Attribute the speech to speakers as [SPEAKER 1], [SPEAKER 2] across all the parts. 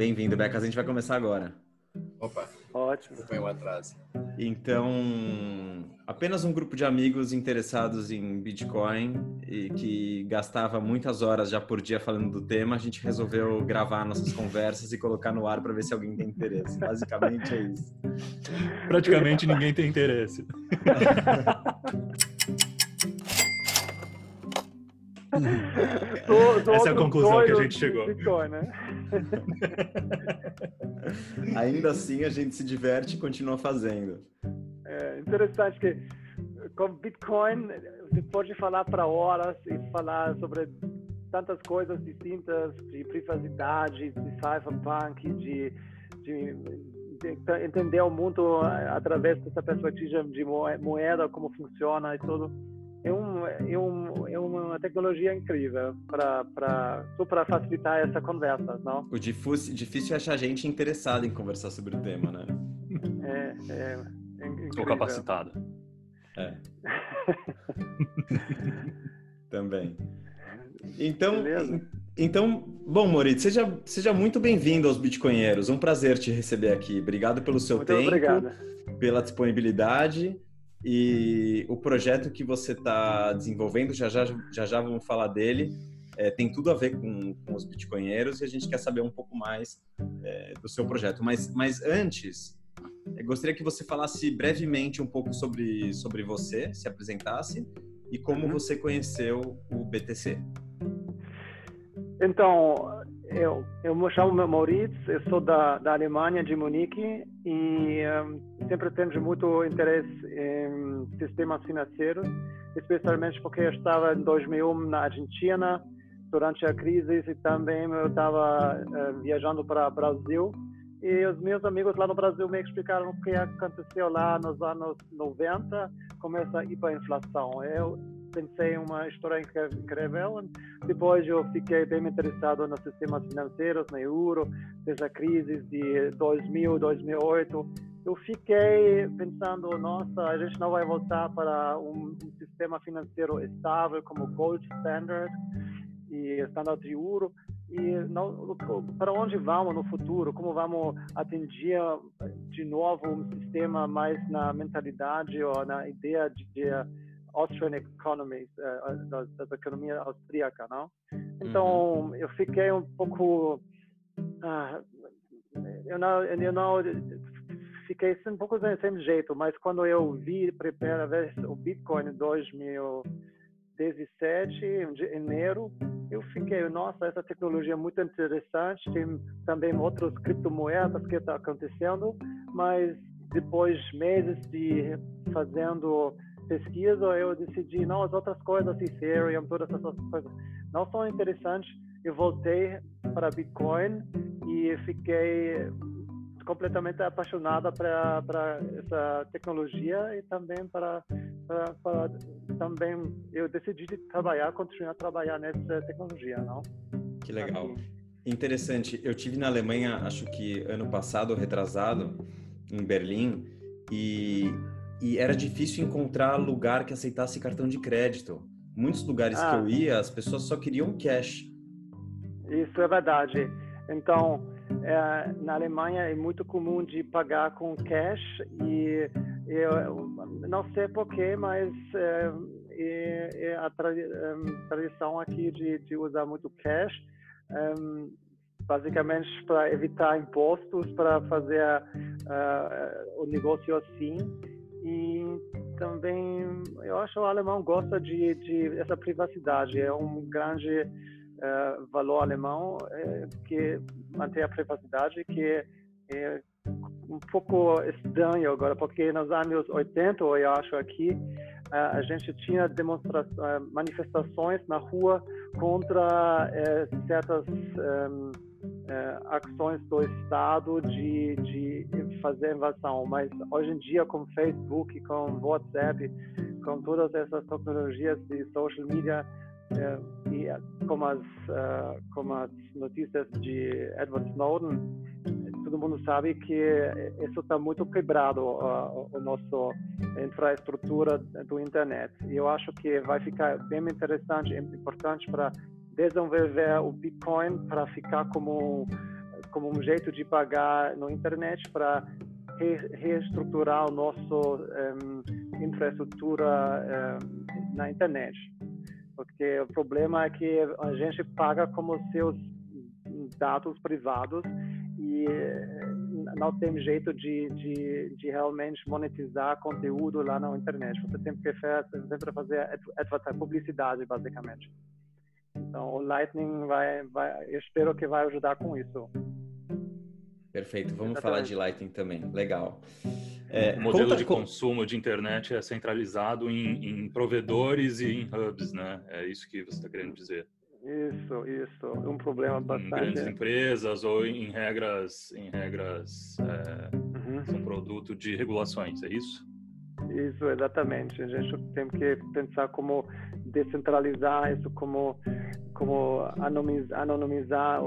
[SPEAKER 1] Bem-vindo, Beca. A gente vai começar agora.
[SPEAKER 2] Opa,
[SPEAKER 3] Ótimo.
[SPEAKER 2] foi um atraso.
[SPEAKER 1] Então, apenas um grupo de amigos interessados em Bitcoin e que gastava muitas horas já por dia falando do tema, a gente resolveu gravar nossas conversas e colocar no ar para ver se alguém tem interesse. Basicamente é isso.
[SPEAKER 4] Praticamente ninguém tem interesse.
[SPEAKER 3] Tô- tô
[SPEAKER 4] Essa é a conclusão que a gente chegou.
[SPEAKER 3] Bitcoin, né?
[SPEAKER 1] Ainda assim, a gente se diverte e continua fazendo.
[SPEAKER 3] É interessante que com Bitcoin você pode falar para horas e falar sobre tantas coisas distintas de privacidade, de cyberpunk, de, de, de entender o mundo através dessa perspectiva de moe- moeda, como funciona e tudo. É, um, é, um, é uma tecnologia incrível para para só para facilitar essa conversa, não?
[SPEAKER 1] O difícil, difícil é achar gente interessada em conversar sobre o tema, né?
[SPEAKER 3] É, é, é incrível.
[SPEAKER 4] Estou capacitado.
[SPEAKER 1] É. Também. Então,
[SPEAKER 3] Beleza.
[SPEAKER 1] então, bom, Moritz, seja, seja muito bem-vindo aos Bitcoinheiros. Um prazer te receber aqui. Obrigado pelo seu
[SPEAKER 3] Muito
[SPEAKER 1] tempo,
[SPEAKER 3] obrigado.
[SPEAKER 1] pela disponibilidade e o projeto que você está desenvolvendo. Já já, já já vamos falar dele. É, tem tudo a ver com, com os Bitcoinheiros e a gente quer saber um pouco mais é, do seu projeto. Mas, mas antes, eu gostaria que você falasse brevemente um pouco sobre, sobre você, se apresentasse e como
[SPEAKER 3] Uhum.
[SPEAKER 1] você conheceu o BTC.
[SPEAKER 3] Então, eu, eu me chamo Mauritz, eu sou da, da Alemanha, de Munique, e ehm, sempre tenho muito interesse em sistemas financeiros, especialmente porque eu estava em 2001 na Argentina, durante a crise, e também eu estava eh, viajando para o Brasil, e os meus amigos lá no Brasil me explicaram o que aconteceu lá nos anos 90, com essa hiperinflação. Eu pensei em uma história incrível, depois eu fiquei bem interessado nos sistemas financeiros, no euro, dessa crise de 2000, 2008. Eu fiquei pensando, nossa, a gente não vai voltar para um, um sistema financeiro estável como Gold Standard e Standard de Euro. E não, para onde vamos no futuro? Como vamos atingir de novo um sistema mais na mentalidade ou na ideia de, de Austrian economy, eh, da, da economia austríaca, não? Então eu fiquei um pouco, ah, eu não, eu não fiquei um pouco sem, sem jeito, mas quando eu vi pela primeira vez o Bitcoin em 2017, em janeiro, eu fiquei, nossa, essa tecnologia é muito interessante, tem também outras criptomoedas que está acontecendo, mas depois de meses de fazendo pesquisa, eu decidi, não, as outras coisas, Ethereum, todas essas coisas, não são interessantes. Eu voltei para Bitcoin e fiquei completamente apaixonada para essa tecnologia e também para, para, para também eu decidi de trabalhar, continuar a trabalhar nessa tecnologia, não?
[SPEAKER 1] Que legal.
[SPEAKER 3] Aqui.
[SPEAKER 1] Interessante. Eu tive na Alemanha, acho que ano passado retrasado, em Berlim, e, e era difícil encontrar lugar que aceitasse cartão de crédito. Muitos lugares que
[SPEAKER 3] Ah.
[SPEAKER 1] eu ia, as pessoas só queriam cash.
[SPEAKER 3] Isso é verdade. Então, é, na Alemanha é muito comum de pagar com cash e eu não sei porquê, mas é, é, a tra- tradição aqui de, de usar muito cash, é, basicamente para evitar impostos, para fazer ah, o negócio assim. E também eu acho que o alemão gosta de, de essa privacidade. É um grande eh, valor alemão eh, que mantém a privacidade, que é um pouco estranho agora, porque nos anos 80, eu acho aqui, eh, a gente tinha demonstra eh, manifestações na rua contra eh, certas eh, ações do Estado de, de fazer invasão, mas hoje em dia com Facebook, com WhatsApp, com todas essas tecnologias de social media, eh, e eh, como as, como as notícias de Edward Snowden, todo mundo sabe que isso está muito quebrado, uh, o nosso infraestrutura do internet. E eu acho que vai ficar bem interessante e importante para desenvolver o Bitcoin para ficar como como um jeito de pagar na internet para re reestruturar o nosso um, infraestrutura um, na internet. Porque o problema é que a gente paga como seus dados privados e não tem jeito de, de, de, realmente monetizar conteúdo lá na internet. Você tem que sempre fazer publicidade, basicamente. Então, o Lightning vai, vai, eu espero que vai ajudar com isso.
[SPEAKER 1] Perfeito, vamos Exatamente. falar de Lightning também. Legal.
[SPEAKER 4] É, o modelo de consumo de internet é centralizado em, em, provedores e em hubs, né? É isso que você está querendo dizer.
[SPEAKER 3] Isso, isso. Um problema bastante.
[SPEAKER 4] Em grandes empresas ou em regras, em regras é, uhum. são produto de regulações, é isso?
[SPEAKER 3] Isso, exatamente. A gente tem que pensar como descentralizar isso, como como anonimizar,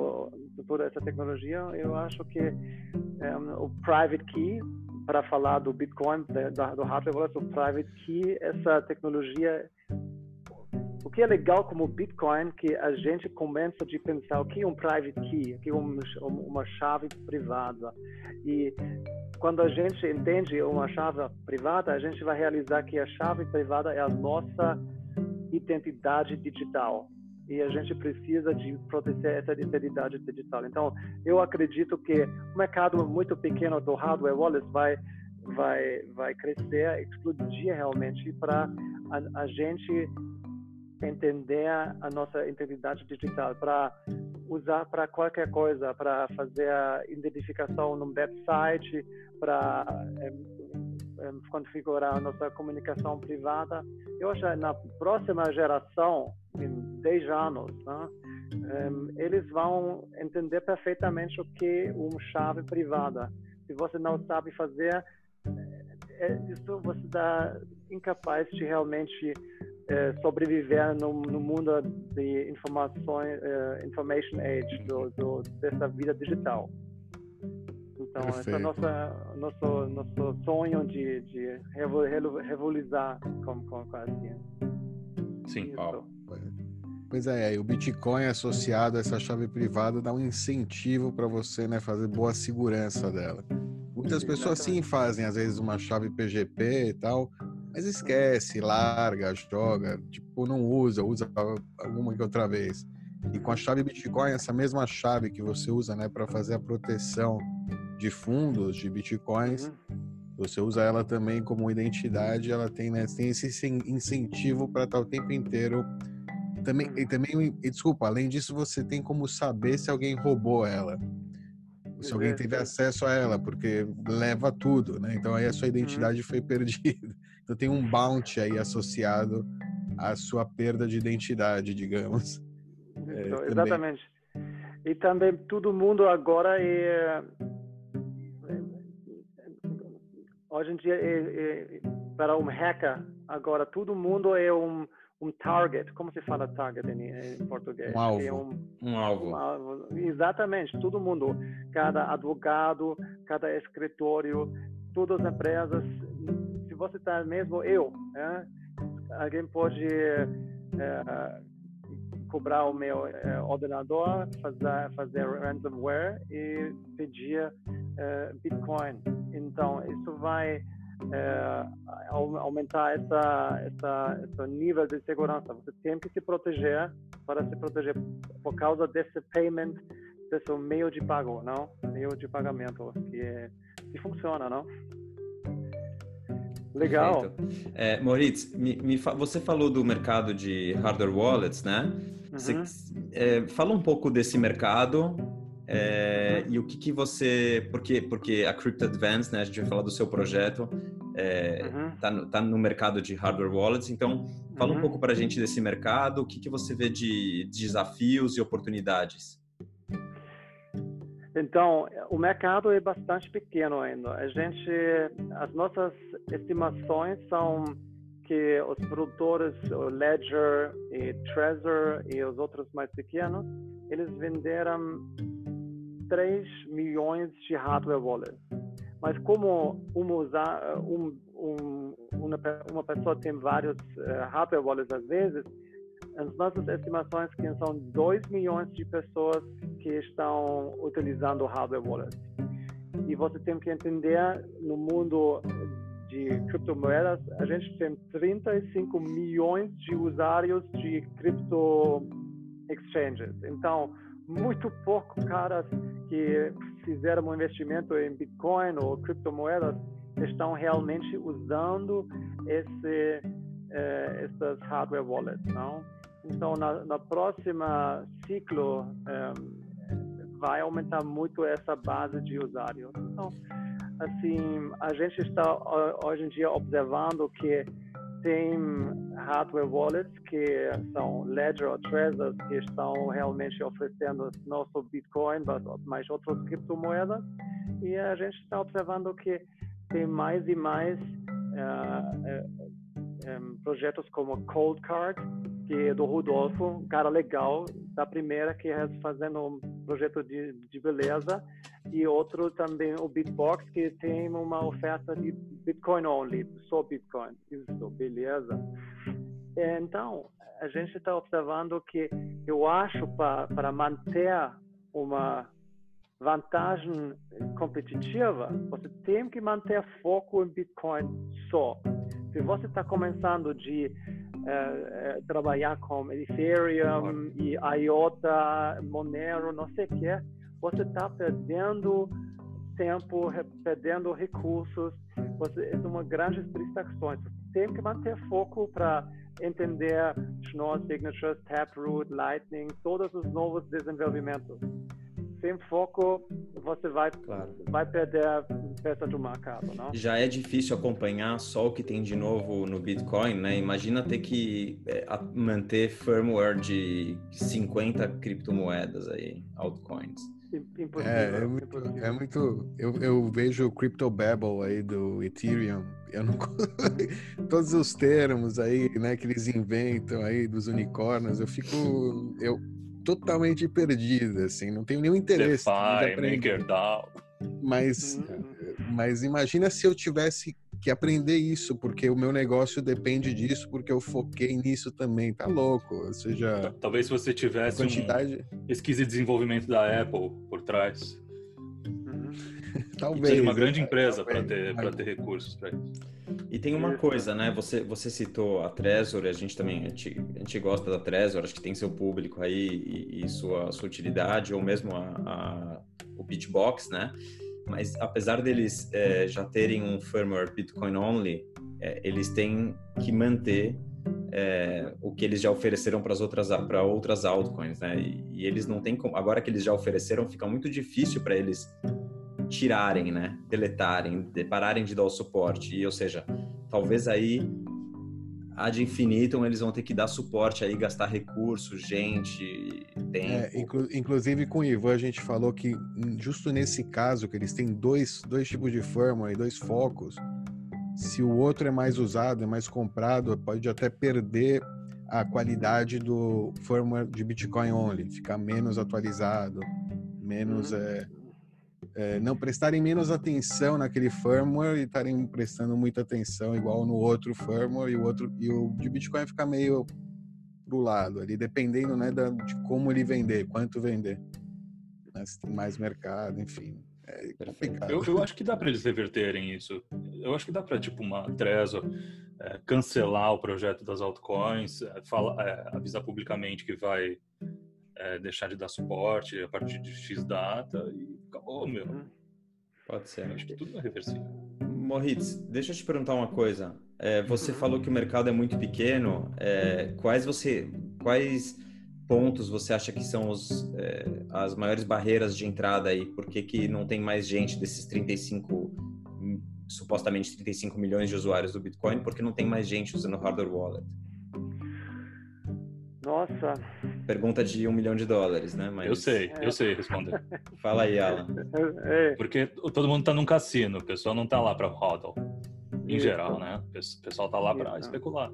[SPEAKER 3] toda essa tecnologia. Eu acho que um, o private key para falar do Bitcoin, do hardware wallet, o private key, essa tecnologia o que é legal como Bitcoin que a gente começa de pensar o que é um private key, o que é uma chave privada. E quando a gente entende uma chave privada, a gente vai realizar que a chave privada é a nossa identidade digital e a gente precisa de proteger essa identidade digital. Então, eu acredito que o mercado muito pequeno do hardware wallet vai vai vai crescer, explodir realmente para a, a gente entender a nossa identidade digital, para usar para qualquer coisa, para fazer a identificação no website, para é, é, configurar a nossa comunicação privada. Eu acho que na próxima geração, 10 anos, né, é, eles vão entender perfeitamente o que é uma chave privada. Se você não sabe fazer, é, isso você está incapaz de realmente é, sobreviver no, no, mundo de informações, information age, do, do, dessa vida digital. Então, esse é nossa, nosso, nosso sonho de, de revolucionar com, com, com a ciência.
[SPEAKER 4] Sim,
[SPEAKER 2] oh. Pois é, o Bitcoin associado a essa chave privada dá um incentivo para você né, fazer boa segurança dela. Muitas pessoas sim fazem, às vezes, uma chave PGP e tal, mas esquece, larga, joga, tipo, não usa, usa alguma que outra vez. E com a chave Bitcoin, essa mesma chave que você usa, né, para fazer a proteção de fundos de Bitcoins, uhum. você usa ela também como identidade, ela tem, né, tem esse incentivo para estar o tempo inteiro também e também e, desculpa, além disso você tem como saber se alguém roubou ela. Se alguém teve acesso a ela, porque leva tudo, né? Então aí a sua uhum. identidade foi perdida. Então tem um bounty aí associado à sua perda de identidade, digamos.
[SPEAKER 3] É, então, exatamente. E também todo mundo agora é, é hoje em dia é, é, para um hacker agora todo mundo é um um target, como se fala target em, em português?
[SPEAKER 2] Um alvo.
[SPEAKER 3] É
[SPEAKER 2] um,
[SPEAKER 1] um, alvo. um, alvo.
[SPEAKER 3] Exatamente, todo mundo, cada advogado, cada escritório, todas as empresas se você está mesmo eu, né? alguém pode é, cobrar o meu é, ordenador, fazer, fazer ransomware e pedir é, Bitcoin. Então, isso vai aumentar essa, essa, esse nível de segurança. Você tem que se proteger para se proteger por causa desse payment, desse meio de pago, não? Meio de pagamento que, que funciona, não? Legal.
[SPEAKER 1] É, Moritz, me, me, você falou do mercado de hardware wallets, né? Uhum. Você, é, fala um pouco desse mercado é, e o que, que você... Porque, porque a Crypto Advance, né? A gente vai falar do seu projeto, é, uhum. tá, no, tá no mercado de hardware wallets. Então, fala um uhum. pouco para a gente desse mercado, o que, que você vê de desafios e oportunidades.
[SPEAKER 3] Então, o mercado é bastante pequeno ainda. A gente, as nossas estimações são que os produtores, o Ledger e Trezor e os outros mais pequenos, eles venderam 3 milhões de hardware wallets. Mas como uma, um, um, uma, uma pessoa tem vários uh, hardware wallets às vezes, as nossas estimações que são 2 milhões de pessoas que estão utilizando hardware wallet. E você tem que entender, no mundo de criptomoedas, a gente tem 35 milhões de usuários de cripto exchanges. Então, muito pouco caras que fizeram um investimento em Bitcoin ou criptomoedas estão realmente usando esse eh, essas hardware wallets, não? Então, na, na próxima ciclo eh, vai aumentar muito essa base de usuários. Então, assim, a gente está hoje em dia observando que tem hardware wallets que são Ledger ou Trezor que estão realmente oferecendo não só Bitcoin, mas outras criptomoedas. E a gente está observando que tem mais e mais uh, uh, um, projetos como Cold Card, que é do Rodolfo, um cara legal, da primeira que é fazendo um projeto de, de beleza, e outro também o Bitbox, que tem uma oferta de Bitcoin only, só Bitcoin. Isso, beleza. Então, a gente está observando que eu acho para manter uma vantagem competitiva, você tem que manter foco em Bitcoin só. Se você está começando de uh, trabalhar com Ethereum e IOTA, Monero, não sei o que, você está perdendo tempo, perdendo recursos. Você é uma grande distrações. Tem que manter foco para entender Schnorr Signatures, Taproot, Lightning, todos os novos desenvolvimentos sem foco, você vai, claro. vai perder a peça do mercado, não?
[SPEAKER 1] Já é difícil acompanhar só o que tem de novo no Bitcoin, né? Imagina ter que é, manter firmware de 50 criptomoedas aí, altcoins.
[SPEAKER 2] É, é muito, é muito eu, eu vejo o Crypto Babble aí do Ethereum. Eu não todos os termos aí, né, que eles inventam aí dos unicórnios, eu fico eu totalmente perdida, assim, não tenho nenhum interesse.
[SPEAKER 4] DeFi, MakerDAO.
[SPEAKER 2] Mas, uhum. mas imagina se eu tivesse que aprender isso, porque o meu negócio depende disso, porque eu foquei nisso também, tá louco? Ou seja,
[SPEAKER 4] talvez se você tivesse quantidade... um pesquisa e desenvolvimento da Apple por trás.
[SPEAKER 2] Uhum. talvez.
[SPEAKER 4] Uma grande empresa para ter, para ter recursos para isso.
[SPEAKER 1] E tem uma coisa, né? Você, você citou a Trezor, a gente também a gente, a gente gosta da Trezor, acho que tem seu público aí e, e sua, sua utilidade, ou mesmo a, a, o Bitbox, né? Mas apesar deles é, já terem um firmware Bitcoin only, é, eles têm que manter é, o que eles já ofereceram para as outras para outras altcoins, né? E, e, eles não têm como, agora que eles já ofereceram, fica muito difícil para eles tirarem, né? Deletarem, de, pararem de dar o suporte. E, ou seja, talvez aí ad infinitum eles vão ter que dar suporte aí, gastar recursos, gente, tempo. É,
[SPEAKER 2] inclu inclusive com o Ivan a gente falou que justo nesse caso que eles têm dois, dois tipos de firmware e dois focos, se o outro é mais usado, é mais comprado, pode até perder a qualidade do firmware de Bitcoin only, ficar menos atualizado, menos uhum. é, é, não prestarem menos atenção naquele firmware e estarem prestando muita atenção igual no outro firmware e o outro e o de Bitcoin ficar meio pro lado ali, dependendo né, da, de como ele vender, quanto vender, né, se tem mais mercado, enfim. É
[SPEAKER 4] eu, eu, acho que dá para eles reverterem isso. Eu acho que dá para tipo uma Trezor é, cancelar o projeto das altcoins, é, fala, é, avisar publicamente que vai é, deixar de dar suporte a partir de X data e acabou, meu.
[SPEAKER 1] Pode ser.
[SPEAKER 4] Acho que tudo é reversível.
[SPEAKER 1] Moritz, deixa eu te perguntar uma coisa. É, você uhum. falou que o mercado é muito pequeno. É, quais você, quais pontos você acha que são os, é, as maiores barreiras de entrada aí? Por que, que não tem mais gente desses 35, supostamente 35 milhões de usuários do Bitcoin? Porque não tem mais gente usando hardware wallet?
[SPEAKER 3] Nossa.
[SPEAKER 1] Pergunta de um milhão de dólares, né?
[SPEAKER 4] Mas... Eu sei, eu sei responder.
[SPEAKER 1] Fala aí, Alan.
[SPEAKER 4] É. Porque todo mundo está num cassino, o pessoal não está lá para hodl. Em Isso. geral, né? O pessoal está lá para especular.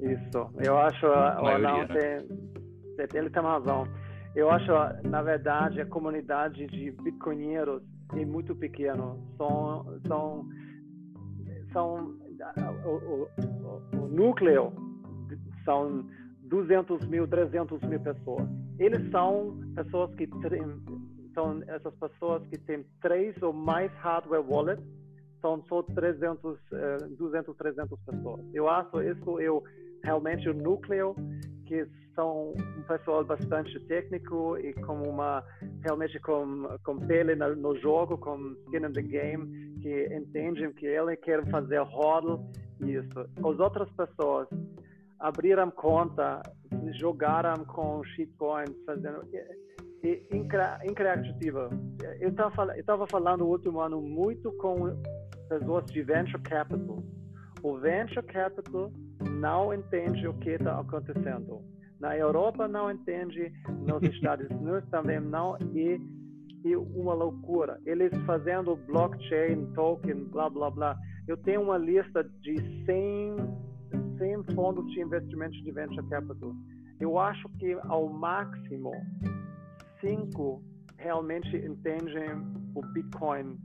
[SPEAKER 3] Isso. Eu acho, a maioria, né? tem, ele tem razão. Eu acho, na verdade, a comunidade de bitcoinheiros é muito pequena. São, são, são o, o, o, o núcleo são 200 mil, 300 mil pessoas. Eles são pessoas que são essas pessoas que têm três ou mais hardware wallets, são só 300, 200, 300 pessoas. Eu acho isso eu realmente o núcleo que são um pessoal bastante técnico e com uma realmente com com pele no, jogo, com skin in the game, que entendem que ele quer fazer hodl isso. As outras pessoas abriram conta, jogaram com shitcoins, fazendo increativa. Eu estava falando no último ano muito com pessoas de venture capital. O venture capital não entende o que está acontecendo. Na Europa não entende, nos Estados Unidos também não, e, e uma loucura. Eles fazendo blockchain, token, blá, blá, blá. Eu tenho uma lista de 100, 100 fundos de investimento de venture capital. Eu acho que ao máximo cinco realmente entendem o Bitcoin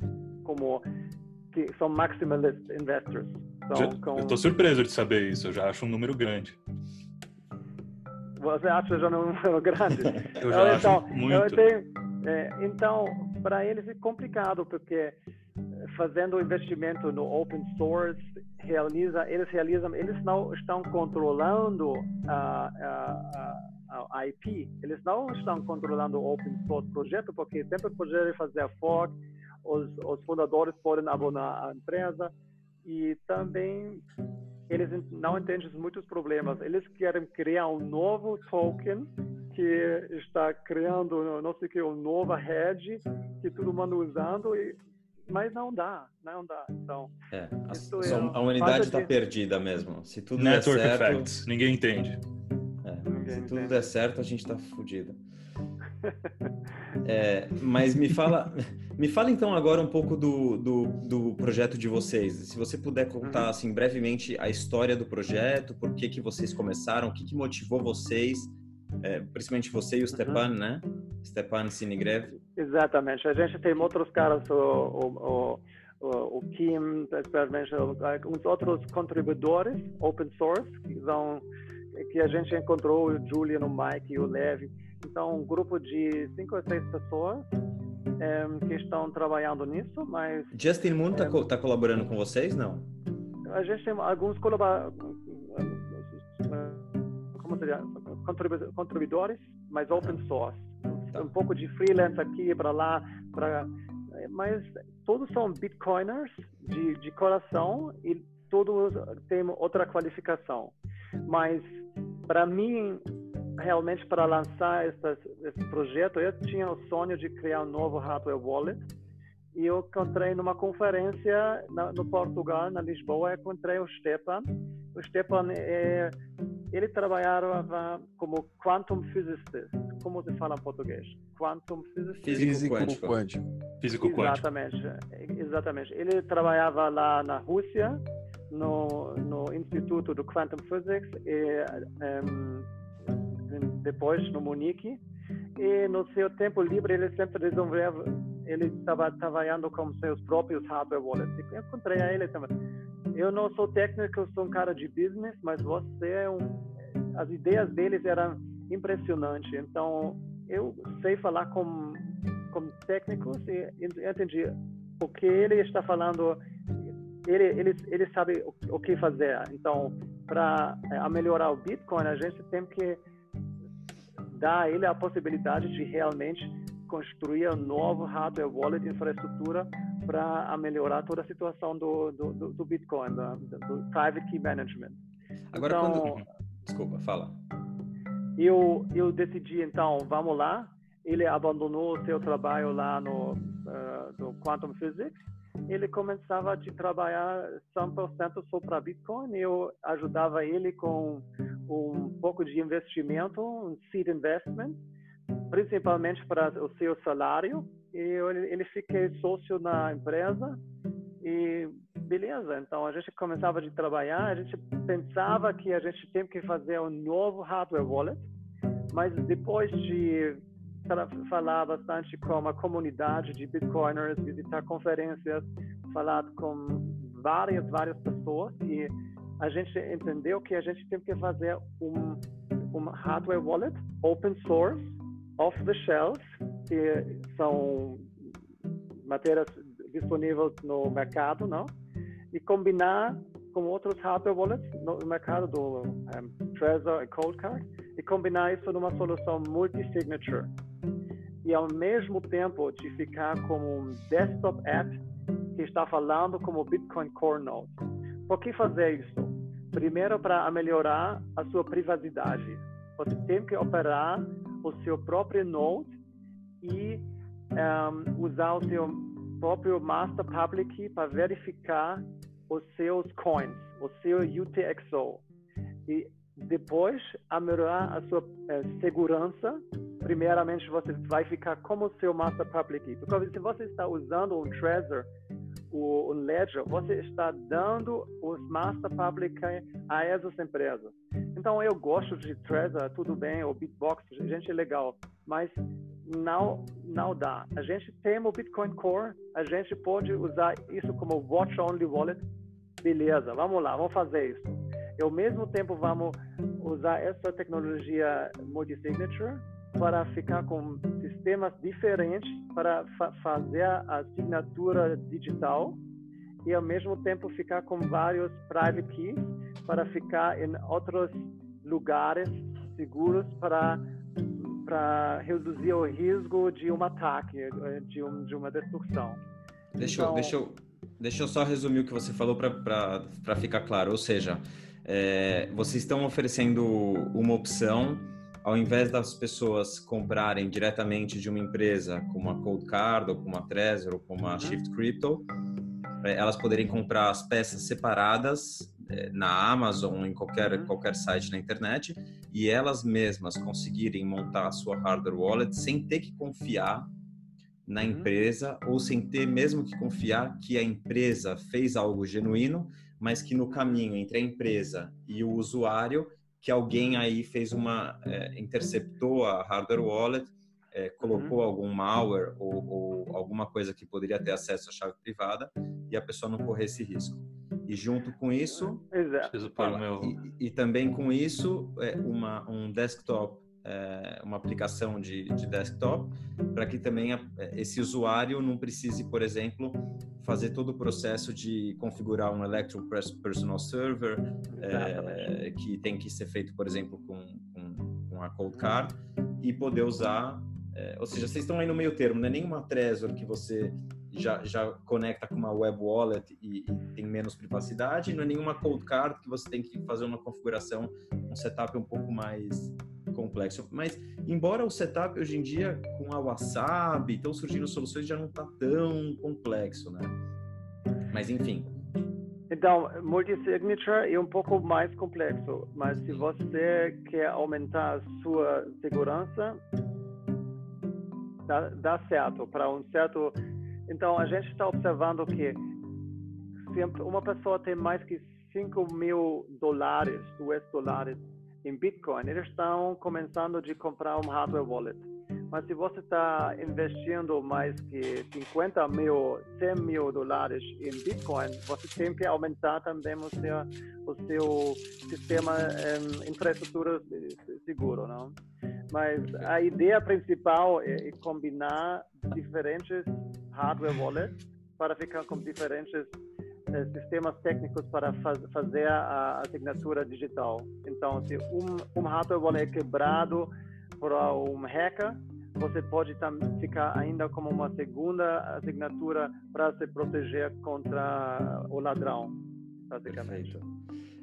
[SPEAKER 3] como que são maximalist investors.
[SPEAKER 4] Então, com... Eu estou surpreso de saber isso, eu já acho um número grande.
[SPEAKER 3] Você acha já um número grande?
[SPEAKER 4] eu já então, acho muito.
[SPEAKER 3] Tenho, é, então, para eles é complicado, porque eh, fazendo investimento no open source, realiza, eles realizam, eles não estão controlando a, a, a, IP, eles não estão controlando o open source projeto, porque sempre poderem fazer fork, os, os fundadores podem abonar a empresa e também eles não entendem muitos problemas. Eles querem criar um novo token que está criando, não sei o que, uma nova rede que todo mundo usando, e, mas não dá, não dá. Então,
[SPEAKER 1] é, a, é, a humanidade está de... perdida mesmo. Se tudo
[SPEAKER 4] Network
[SPEAKER 1] der certo,
[SPEAKER 4] effects, ninguém entende.
[SPEAKER 1] É, ninguém se tudo der certo, a gente está fodido. É, mas me fala, me fala então agora um pouco do, do, do, projeto de vocês. Se você puder contar uhum. assim brevemente a história do projeto, por que que vocês começaram, o que, que motivou vocês, é, principalmente você e o Stepan, uhum. né? Stepan Sinigrev.
[SPEAKER 3] Exatamente. A gente tem outros caras, o, o, o, o Kim, especialmente uns outros contribuidores open source que são que a gente encontrou o Julian, o Mike e o Levi então, um grupo de cinco ou seis pessoas é, que estão trabalhando nisso, mas...
[SPEAKER 1] Justin Moon está é, tá colaborando com vocês, não?
[SPEAKER 3] A gente tem alguns colaboradores, como seria, contribuidores, mas open source. Um pouco de freelance aqui para lá, para mas todos são bitcoiners de, de coração e todos têm outra qualificação. Mas para mim realmente para lançar esse, esse projeto, eu tinha o sonho de criar um novo hardware wallet e eu encontrei numa conferência na, no Portugal, na Lisboa, encontrei o Stepan. O Stepan, é, ele trabalhava como quantum physicist. Como se fala em português?
[SPEAKER 1] Quantum
[SPEAKER 2] physicist. Físico quântico. quântico.
[SPEAKER 4] Físico quântico.
[SPEAKER 3] Exatamente. Exatamente. Ele trabalhava lá na Rússia, no, no Instituto do Quantum Physics e um, depois no Munique e no seu tempo livre ele sempre resolveu ele estava trabalhando com seus próprios hardware wallets. Eu encontrei a ele também. Eu não sou técnico sou um cara de business mas você é um as ideias deles eram impressionantes. Então eu sei falar com com técnicos e entendi o que ele está falando. Ele ele ele sabe o, o que fazer. Então para melhorar o Bitcoin a gente tem que dá a ele a possibilidade de realmente construir um novo hardware wallet infraestrutura para melhorar toda a situação do, do, do Bitcoin, do, do, private key management.
[SPEAKER 1] Agora, então, quando... Desculpa, fala.
[SPEAKER 3] Eu, eu decidi, então, vamos lá. Ele abandonou o seu trabalho lá no, uh, no Quantum Physics. Ele começava a trabalhar 100% só para Bitcoin. Eu ajudava ele com um pouco de investimento, um seed investment, principalmente para o seu salário. E ele, fiquei sócio na empresa e beleza. Então a gente começava a trabalhar, a gente pensava que a gente tem que fazer um novo hardware wallet, mas depois de falar bastante com a comunidade de bitcoiners, visitar conferências, falar com várias várias pessoas e a gente entendeu que a gente tem que fazer um um hardware wallet open source, off the shelf, que são matérias disponíveis no mercado, não? E combinar com outros hardware wallets no mercado do um, Trezor e Coldcard e combinar isso numa solução multi-signature. E ao mesmo tempo de ficar como um desktop app que está falando como Bitcoin Core Node. Por que fazer isso? Primeiro, para melhorar a sua privacidade. Você tem que operar o seu próprio node e um, usar o seu próprio master public para verificar os seus coins, o seu UTXO. E depois, a melhorar a sua eh, segurança, primeiramente você vai ficar como seu master public. Porque se você está usando um Trezor, o, um Ledger, você está dando os master public a essas empresas. Então, eu gosto de Trezor, tudo bem, o Bitbox, gente é legal, mas não não dá. A gente tem o Bitcoin Core, a gente pode usar isso como watch only wallet. Beleza, vamos lá, vamos fazer isso. E ao mesmo tempo vamos usar essa tecnologia multi-signature para ficar com sistemas diferentes para fa fazer a assinatura digital e ao mesmo tempo ficar com vários private keys para ficar em outros lugares seguros para para reduzir o risco de um ataque, de, um, de uma destruição.
[SPEAKER 1] Deixa, então... eu, deixa, eu, deixa eu só resumir o que você falou para ficar claro. Ou seja, é, vocês estão oferecendo uma opção, ao invés das pessoas comprarem diretamente de uma empresa como a Cold Card, ou como a Trezor, ou como a uhum. Shift Crypto, é, elas poderem comprar as peças separadas na Amazon, em qualquer, uhum. qualquer site na internet, e elas mesmas conseguirem montar a sua hardware wallet sem ter que confiar na uhum. empresa ou sem ter mesmo que confiar que a empresa fez algo genuíno, mas que no caminho entre a empresa e o usuário, que alguém aí fez uma é, interceptou a hardware wallet, é, colocou uhum. algum malware ou, ou alguma coisa que poderia ter acesso à chave privada e a pessoa não correr esse risco. E junto com isso,
[SPEAKER 3] meu...
[SPEAKER 1] e, e, também com isso, é uma, um desktop, é, uma aplicação de, de desktop, para que também a, é, esse usuário não precise, por exemplo, fazer todo o processo de configurar um Electron Personal Server, é, que tem que ser feito, por exemplo, com, com, com a Cold Card, e poder usar é, ou seja, vocês estão aí no meio termo, não é nenhuma Trezor que você já, já conecta com uma web wallet e, e, tem menos privacidade, não é nenhuma cold card que você tem que fazer uma configuração, um setup um pouco mais complexo. Mas, embora o setup hoje em dia, com a Wasabi, estão surgindo soluções, já não está tão complexo, né? Mas, enfim.
[SPEAKER 3] Então, multi-signature é um pouco mais complexo, mas se você quer aumentar a sua segurança, dá, dá certo para um certo então, a gente está observando que se uma pessoa tem mais que 5 mil dólares, US dólares, em Bitcoin, eles estão começando a comprar um hardware wallet. Mas se você está investindo mais que 50 mil, 100 mil dólares em Bitcoin, você tem que aumentar também o seu, o seu sistema de infraestrutura seguro, não? Mas a ideia principal é combinar diferentes hardware wallets para ficar com diferentes eh, sistemas técnicos para faz, fazer a assinatura digital. Então, se um, um hardware wallet é quebrado por um hacker, você pode ficar ainda como uma segunda assinatura para se proteger contra o ladrão, basicamente.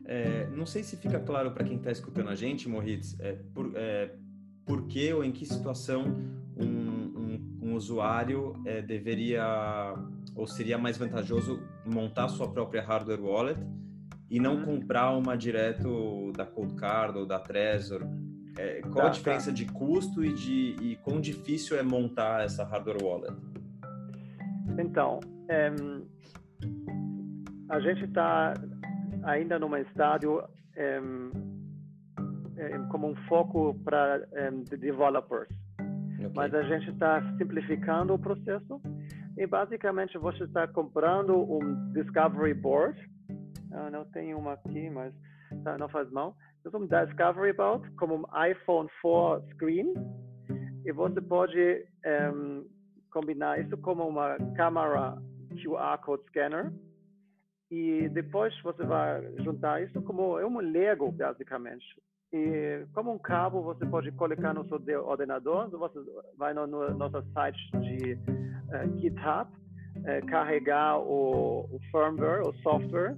[SPEAKER 1] É, não sei se fica claro para quem está escutando a gente, Moritz, é, por, é, por que ou em que situação um, um, um usuário é, deveria ou seria mais vantajoso montar sua própria hardware wallet e não uhum. comprar uma direto da Cold Card ou da Trezor. É, qual tá, a diferença tá. de custo e de e quão difícil é montar essa hardware wallet?
[SPEAKER 3] Então, é, a gente está ainda num estádio é, como um foco para developers. Okay. Mas a gente está simplificando o processo e basicamente você está comprando um discovery board. Eu não tenho uma aqui, mas tá, não faz mal. um Discovery Board, como um iPhone 4 screen, e você pode um, combinar isso como uma câmera QR Code Scanner, e depois você vai juntar isso como é um Lego, basicamente. E como um cabo, você pode colocar no seu ordenador, você vai no, no nosso site de uh, GitHub, uh, carregar o, o firmware, o software,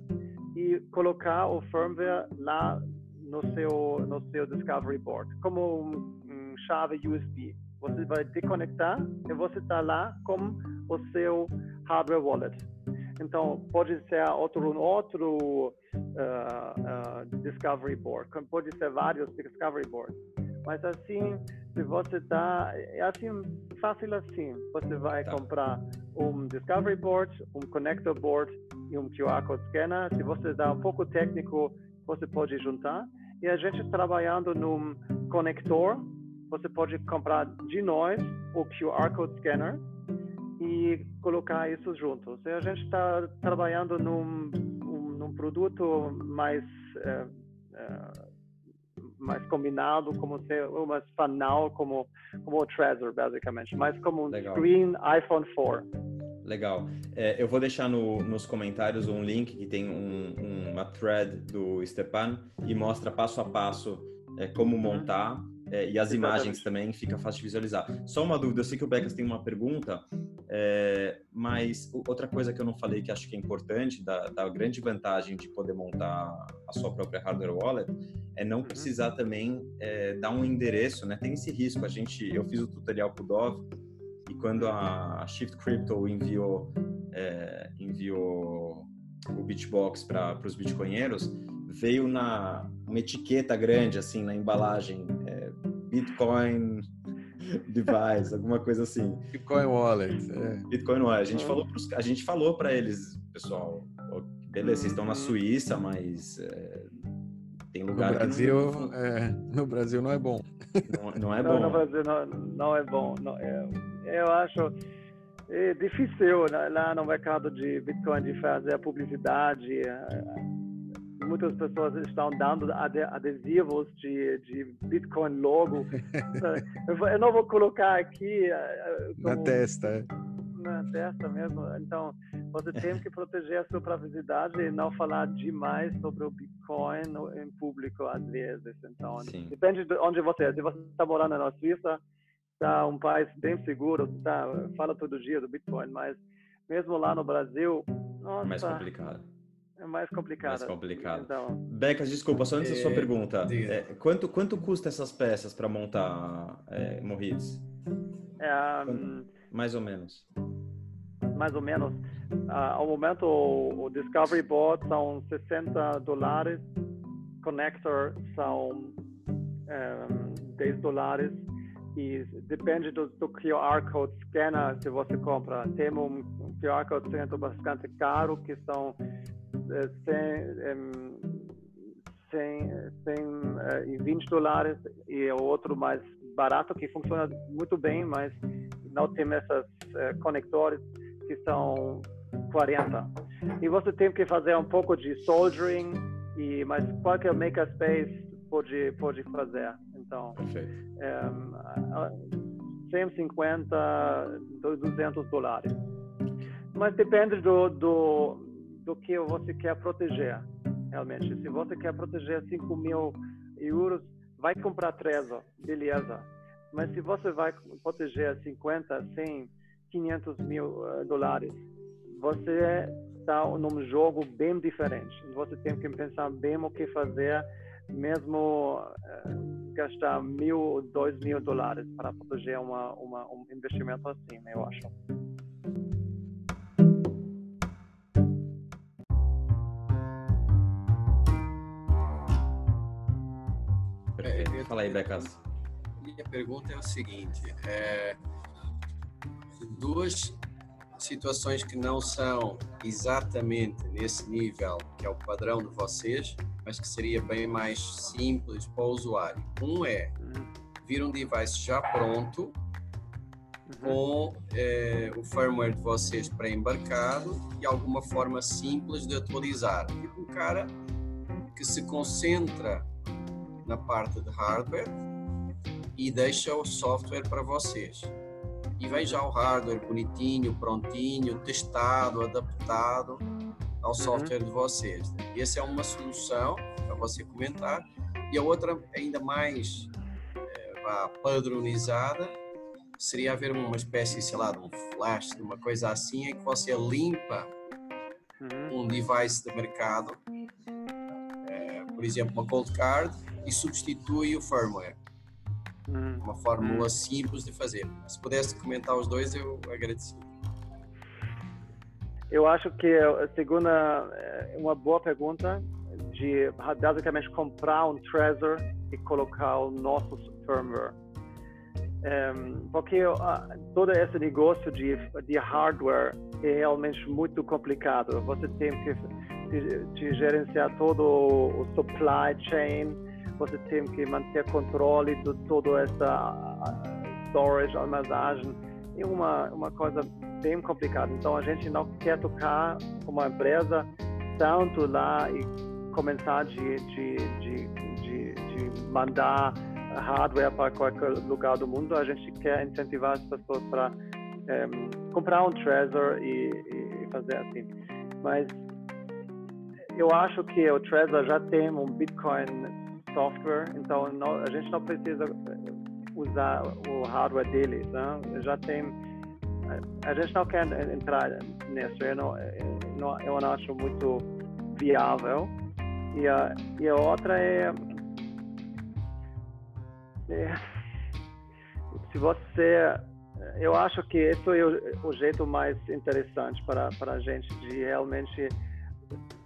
[SPEAKER 3] e colocar o firmware lá no seu no seu Discovery Board, como um, um chave USB. Você vai desconectar e você está lá com o seu hardware wallet. Então, pode ser outro, outro uh, uh, Discovery Board, pode ser vários Discovery Boards. Mas assim, se você está, é assim, fácil assim. Você vai tá. comprar um Discovery Board, um Connector Board e um QR Code Scanner. Se você dá um pouco técnico, você pode juntar. E a gente trabalhando num conector, você pode comprar de nós o QR Code Scanner e colocar isso juntos. E a gente está trabalhando num, um, num produto mais é, é, mais combinado, como ser uma fanal, como como o Trezor, basicamente, mais como um Legal. screen iPhone 4.
[SPEAKER 1] Legal. É, eu vou deixar no, nos comentários um link que tem um, uma thread do Stepan e mostra passo a passo é, como uhum. montar é, e as imagens também fica fácil de visualizar. Só uma dúvida, eu sei que o Becas tem uma pergunta, é, mas outra coisa que eu não falei que acho que é importante, da, da, grande vantagem de poder montar a sua própria hardware wallet, é não uhum. precisar também é, dar um endereço, né? Tem esse risco. A gente, eu fiz o tutorial para o Dove e quando a Shift Crypto enviou é, enviou o Bitbox para os bitcoinheiros, veio na uma etiqueta grande assim na embalagem é, Bitcoin device, alguma coisa assim.
[SPEAKER 2] Bitcoin Wallet. É.
[SPEAKER 1] Bitcoin Wallet. A gente falou pros, a gente falou para eles, pessoal, beleza, vocês estão na Suíça, mas é, tem lugar
[SPEAKER 2] no Brasil, não... é, no Brasil não é bom.
[SPEAKER 1] Não, não é bom. Não,
[SPEAKER 3] no Brasil não, não é bom. Não, é, eu acho é difícil né, lá no mercado de Bitcoin de fazer a publicidade. É, muitas pessoas estão dando adesivos de, de Bitcoin logo. eu não vou colocar aqui.
[SPEAKER 2] Eh, como, na testa. É.
[SPEAKER 3] Na testa mesmo. Então, você tem que proteger a sua privacidade e não falar demais sobre o Bitcoin em público, às vezes. Então, Sim. depende de onde você é. Se você está morando na Suíça, está um país bem seguro, tá, fala todo dia do Bitcoin, mas mesmo lá no Brasil, nossa,
[SPEAKER 1] mais complicado
[SPEAKER 3] é mais complicado.
[SPEAKER 1] Mais complicado. Então, Becas, desculpa, só antes da sua é, pergunta. É, quanto, quanto custa essas peças para montar é?
[SPEAKER 3] É, um,
[SPEAKER 1] mais ou menos.
[SPEAKER 3] Mais ou menos. Uh, ao momento, o, o, Discovery Board são 60 dólares, Connector são um, 10 dólares e depende do, do, QR Code Scanner que você compra. Tem um QR Code Scanner bastante caro que são 120 dólares e o outro mais barato que funciona muito bem, mas não tem esses uh, conectores que são 40. E você tem que fazer um pouco de soldering e mas qualquer makerspace pode pode fazer. Então, um, 150, 200 dólares. Mas depende do, do do que você quer proteger, realmente. Se você quer proteger 5 mil euros, vai comprar Trezor, beleza. Mas se você vai proteger 50, 100, 500 mil uh, dólares, você está num jogo bem diferente. Você tem que pensar bem o que fazer, mesmo uh, gastar mil, dois mil dólares para proteger uma, uma, um investimento assim, eu acho.
[SPEAKER 1] Fala aí, Becas.
[SPEAKER 5] Minha pergunta é o seguinte: é, duas situações que não são exatamente nesse nível que é o padrão de vocês, mas que seria bem mais simples para o usuário. Um é vir um device já pronto com é, o firmware de vocês pré-embarcado e alguma forma simples de atualizar. Tipo um cara que se concentra na parte de hardware e deixa o software para vocês. E vem já o hardware bonitinho, prontinho, testado, adaptado ao uhum. software uhum. de vocês. Essa é uma solução para você comentar. E a outra, ainda mais é, padronizada, seria haver uma espécie, sei lá, de um flash, de uma coisa assim, em que você limpa uhum. um device de mercado, por exemplo, uma cold card, e substitui o firmware. Uhum. Uma fórmula uhum. simples de fazer. Se pudesse comentar os dois, eu agradeci.
[SPEAKER 3] Eu acho que a segunda é uma boa pergunta de basicamente comprar um Trezor e colocar o nosso firmware. Um, porque uh, todo esse negócio de, de hardware é realmente muito complicado. Você tem que de, de gerenciar todo o supply chain, você tem que manter controle de toda essa storage, armazenagem. É uma, uma coisa bem complicada. Então a gente não quer tocar como empresa tanto lá e começar de, de, de, de, de mandar hardware para qualquer lugar do mundo. A gente quer incentivar as pessoas para um, ehm, comprar um Trezor e, e, fazer assim. Mas eu acho que o Trezor já tem um Bitcoin software, então não, a gente não precisa usar o hardware dele. Né? Já tem a gente não quer entrar nisso, eu eu não, eu não acho muito viável. E a, e a outra é, é se você eu acho que esse é o, o, jeito mais interessante para, para a gente de realmente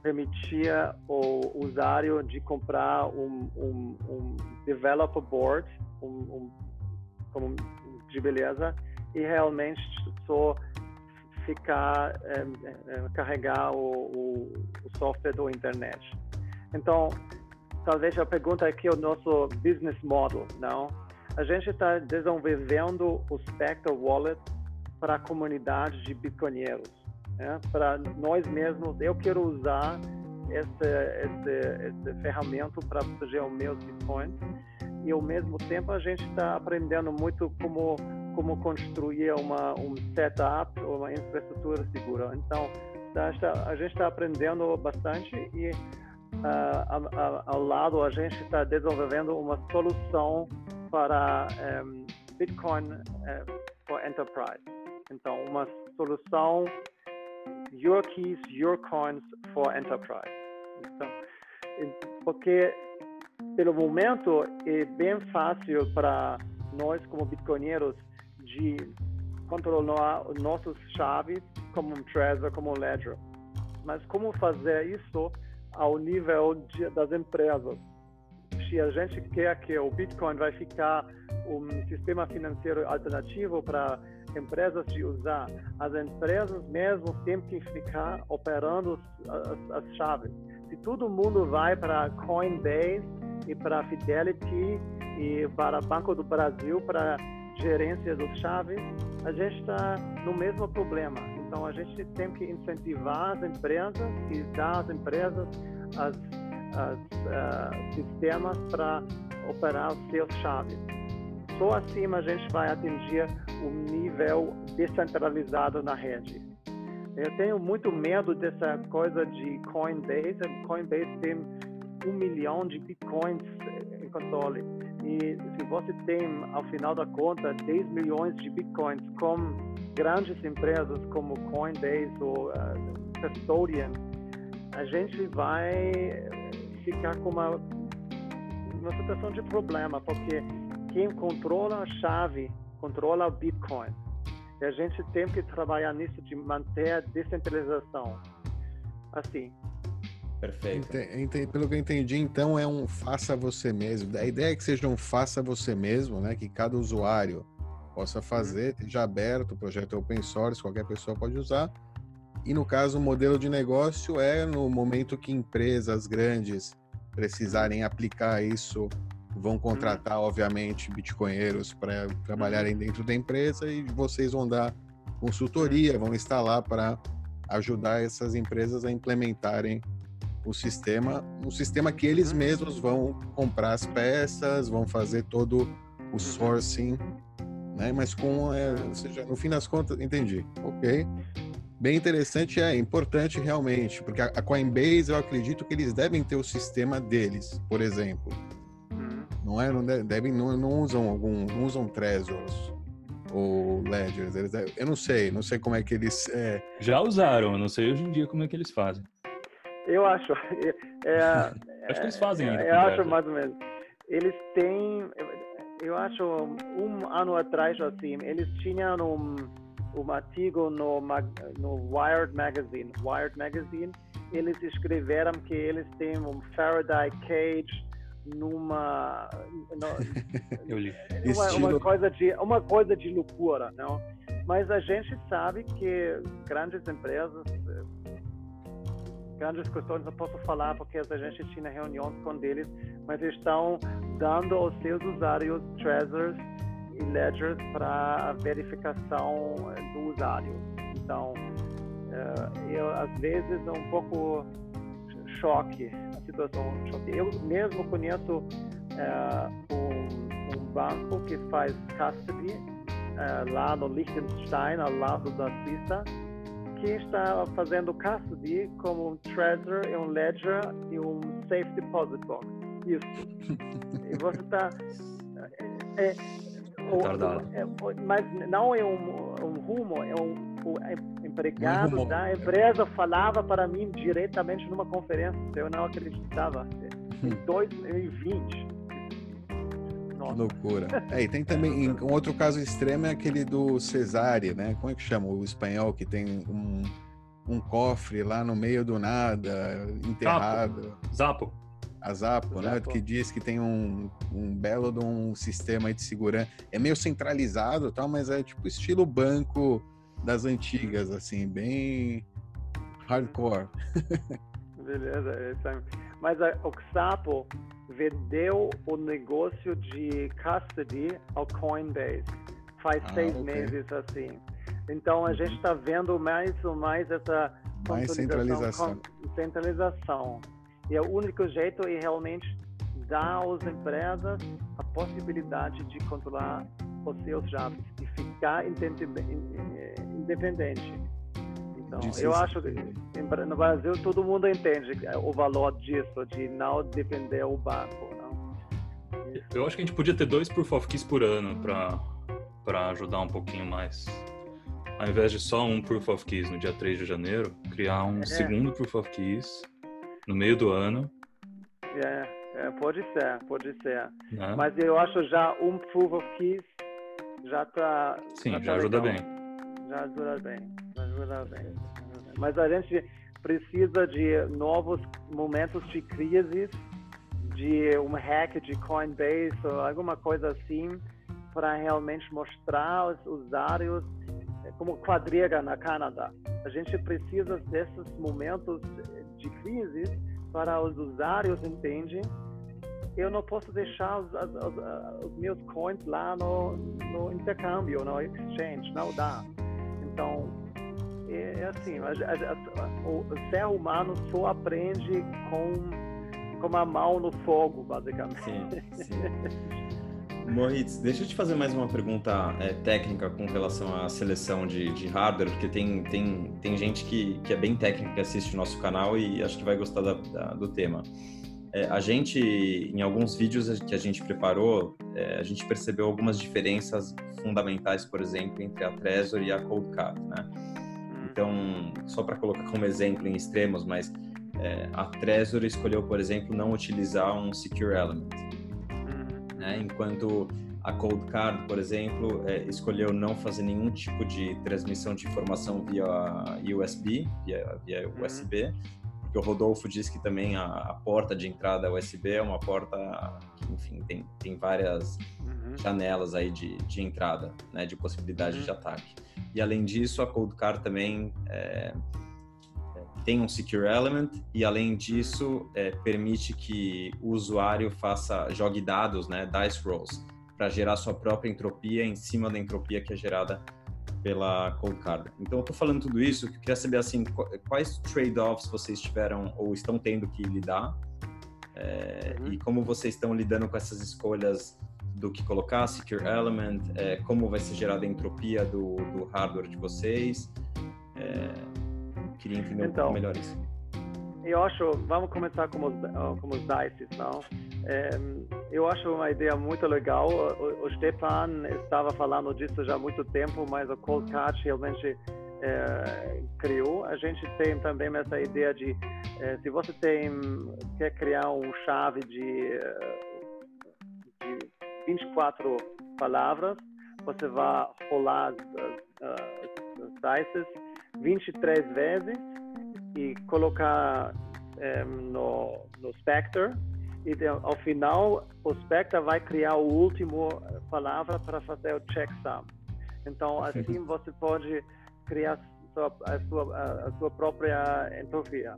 [SPEAKER 3] permitir o usuário de comprar um, um, um developer board um, um, de beleza e realmente só ficar é, é, carregar o, o, o, software do internet. Então, talvez a pergunta aqui é o nosso business model, não? A gente está desenvolvendo o Spectre Wallet para a comunidade de bitcoinheiros, né? para nós mesmos. Eu quero usar esse, esse, esse ferramenta para proteger os meus bitcoins e ao mesmo tempo a gente está aprendendo muito como como construir uma um setup uma infraestrutura segura então tá, a gente está aprendendo bastante e uh, ao lado a gente está desenvolvendo uma solução para um, Bitcoin uh, for Enterprise então uma solução Your Keys Your Coins for Enterprise então, porque pelo momento é bem fácil para nós como bitcoinheiros de controlar nossas chaves como um Trezor, como um Ledger. Mas como fazer isso ao nível de, das empresas? Se a gente quer que o Bitcoin vai ficar um sistema financeiro alternativo para empresas de usar, as empresas mesmo têm que ficar operando as, as chaves. Se todo mundo vai para Coinbase e para Fidelity e para Banco do Brasil para gerência dos chaves, a gente está no mesmo problema. Então a gente tem que incentivar as empresas e dar às empresas as, as uh, sistemas para operar seus chaves. Só assim a gente vai atingir um nível descentralizado na rede. Eu tenho muito medo dessa coisa de Coinbase. Coinbase tem um milhão de bitcoins em controle. E se você tem, ao final da conta, 10 milhões de bitcoins com grandes empresas como Coinbase ou uh, Custodian, a gente vai ficar com uma, uma situação de problema, porque quem controla a chave controla o Bitcoin. E a gente tem que trabalhar nisso de manter a descentralização. Assim,
[SPEAKER 1] Perfeito.
[SPEAKER 2] pelo que eu entendi, então é um faça você mesmo. A ideia é que seja um faça você mesmo, né? Que cada usuário possa fazer, uhum. esteja aberto, o projeto é open source, qualquer pessoa pode usar. E no caso, o modelo de negócio é no momento que empresas grandes precisarem aplicar isso, vão contratar, uhum. obviamente, bitcoinheiros para trabalharem uhum. dentro da empresa e vocês vão dar consultoria, vão estar lá para ajudar essas empresas a implementarem o sistema, um sistema que eles uhum. mesmos vão comprar as peças, vão fazer todo o uhum. sourcing, né? Mas com, é, ou seja, no fim das contas, entendi. Ok. Bem interessante, é importante realmente, porque a Coinbase eu acredito que eles devem ter o sistema deles, por exemplo. Não é, não devem, não, não usam algum, não usam Trezors ou Ledgers. Eles, eu não sei, não sei como é que eles. É...
[SPEAKER 4] Já usaram, não sei hoje em dia como é que eles fazem.
[SPEAKER 3] Eu acho. É,
[SPEAKER 4] acho que eles fazem ainda.
[SPEAKER 3] Eu acho mais ou menos. Eles têm, eu acho, um ano atrás, assim, eles tinham um, um artigo no, no Wired Magazine. Wired Magazine, eles escreveram que eles têm um Faraday Cage numa,
[SPEAKER 4] li.
[SPEAKER 3] Uma, uma, coisa de uma coisa de loucura, não? Mas a gente sabe que grandes empresas grandes questões não posso falar porque a gente tinha reuniões com eles, mas estão dando aos seus usuários treasures e ledgers para a verificação eh, do usuário. Então, uh, eu às vezes é um pouco choque situação choque. Eu mesmo conheço uh, um, um, banco que faz custody uh, lá no Liechtenstein, ao lado da Suíça que está fazendo custody como um treasure e um ledger e um safe deposit box. Isso. e você está é, é, é, mas não é um, um rumo, é um empregado um da empresa falava para mim diretamente numa conferência, eu não acreditava. Em 2020.
[SPEAKER 2] Que loucura. É, e tem também, um outro caso extremo é aquele do Cesare, né? Como é que chama o espanhol que tem um, um cofre lá no meio do nada, enterrado?
[SPEAKER 4] Zapo.
[SPEAKER 2] A Zapo, né? Que diz que tem um, um belo de um sistema de segurança. É meio centralizado tal, mas é tipo estilo banco das antigas, assim, bem hardcore.
[SPEAKER 3] Beleza, é mas a Oxapo vendeu o negócio de custody ao Coinbase faz ah, seis okay. meses assim. Então a uhum. gente está vendo mais ou mais essa
[SPEAKER 2] mais centralização.
[SPEAKER 3] centralização. E o único jeito é realmente dar às empresas a possibilidade de controlar os seus dados e ficar independente. Então, eu acho que no Brasil todo mundo entende o valor disso, de não depender do banco. Não?
[SPEAKER 4] Eu acho que a gente podia ter dois Proof of Keys por ano para ajudar um pouquinho mais. Ao invés de só um Proof of Keys no dia 3 de janeiro, criar um é. segundo Proof of Keys no meio do ano.
[SPEAKER 3] É, é pode ser, pode ser. Né? Mas eu acho já um Proof of Keys já está.
[SPEAKER 4] Sim,
[SPEAKER 3] já,
[SPEAKER 4] já tá ajuda
[SPEAKER 3] legal.
[SPEAKER 4] bem.
[SPEAKER 3] Já bem, ajuda bem. Mas a gente precisa de novos momentos de crise, de um hack de Coinbase ou alguma coisa assim, para realmente mostrar aos usuários é, como quadriga na Canadá. A gente precisa desses momentos de crise para os usuários entenderem eu não posso deixar os, os, os meus coins lá no, no, intercâmbio, no exchange, não dá. Então, é, é assim, a, a, o ser humano só aprende com, com a mão no fogo, basicamente. Sim, sim.
[SPEAKER 1] Moritz, deixa eu te fazer mais uma pergunta é, técnica com relação à seleção de, de, hardware, porque tem, tem, tem gente que, que é bem técnica que assiste o nosso canal e acho que vai gostar da, da, do tema. É, a gente, em alguns vídeos que a gente preparou, é, a gente percebeu algumas diferenças fundamentais, por exemplo, entre a Trezor e a Cold né? Então, só para colocar como exemplo em extremos, mas é, a Trezor escolheu, por exemplo, não utilizar um Secure Element, né? enquanto a Cold Card, por exemplo, é, escolheu não fazer nenhum tipo de transmissão de informação via USB, via, via USB, porque o Rodolfo disse que também a, a, porta de entrada USB é uma porta que, enfim, tem, tem várias uhum. janelas aí de, de entrada, né, de possibilidade uhum. de ataque. E além disso, a Cold Card também é, é, tem um Secure Element e além disso é, permite que o usuário faça jogue dados, né, dice rolls, para gerar sua própria entropia em cima da entropia que é gerada pela Cold Card. Então, eu estou falando tudo isso, eu queria saber assim, quais trade-offs vocês tiveram ou estão tendo que lidar é, uhum. e como vocês estão lidando com essas escolhas do que colocar, Secure Element, é, como vai ser gerada a entropia do, do hardware de vocês. É, queria entender então, um pouco melhor isso.
[SPEAKER 3] Eu acho, vamos começar com os, com os DICEs, não? É, eu acho uma ideia muito legal. O, o Stepan estava falando disso já há muito tempo, mas o Cold Catch realmente é, criou. A gente tem também essa ideia de é, se você tem quer criar um chave de, de 24 palavras, você vai rolar as, as, as dices 23 vezes e colocar é, no, no Spectre e ao final o Spectre vai criar o último palavra para fazer o checksum. Então assim você pode criar a sua, a sua própria entropia.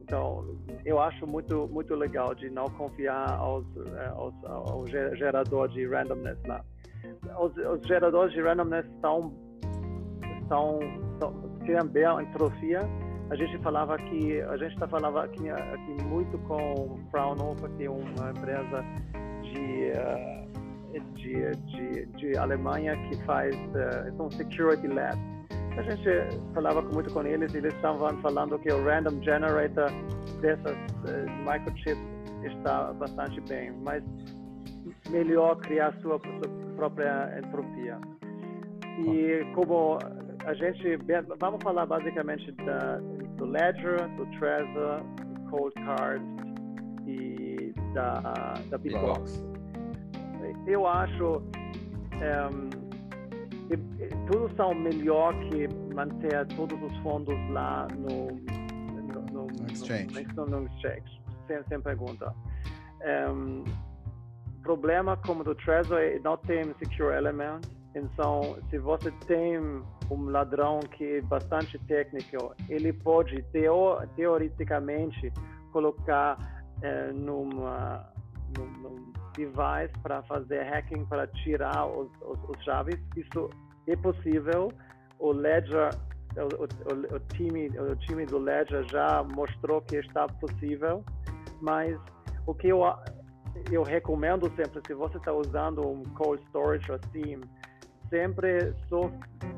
[SPEAKER 3] Então, eu acho muito muito legal de não confiar aos, eh, aos, ao gerador de randomness lá. Os, os geradores de randomness estão estão, estão criam bem a entropia. A gente falava que a gente está falando aqui, aqui muito com Fraunhofer, que é uma empresa de uh, de, de, de Alemanha que faz um security lab a gente falava muito com eles e eles estavam falando que o random generator dessas uh, microchips está bastante bem, mas melhor criar sua, sua própria entropia. E como a gente vamos falar basicamente da, do Ledger, do Trezor, Cold Card e da da Bitbox. Eu acho um, tudo são melhor que manter todos os fundos lá no, no, no, no exchange. No, no exchange, sem, sem pergunta. Um, problema como do Trezor é não tem secure element. Então, se você tem um ladrão que é bastante técnico, ele pode teo, teoricamente colocar eh, numa, num, num device para fazer hacking para tirar os, os, os chaves. Isso é possível. O Ledger, o, o, o, time, o time do Ledger já mostrou que está possível, mas o que eu, eu recomendo sempre, se você está usando um cold storage assim, sempre só,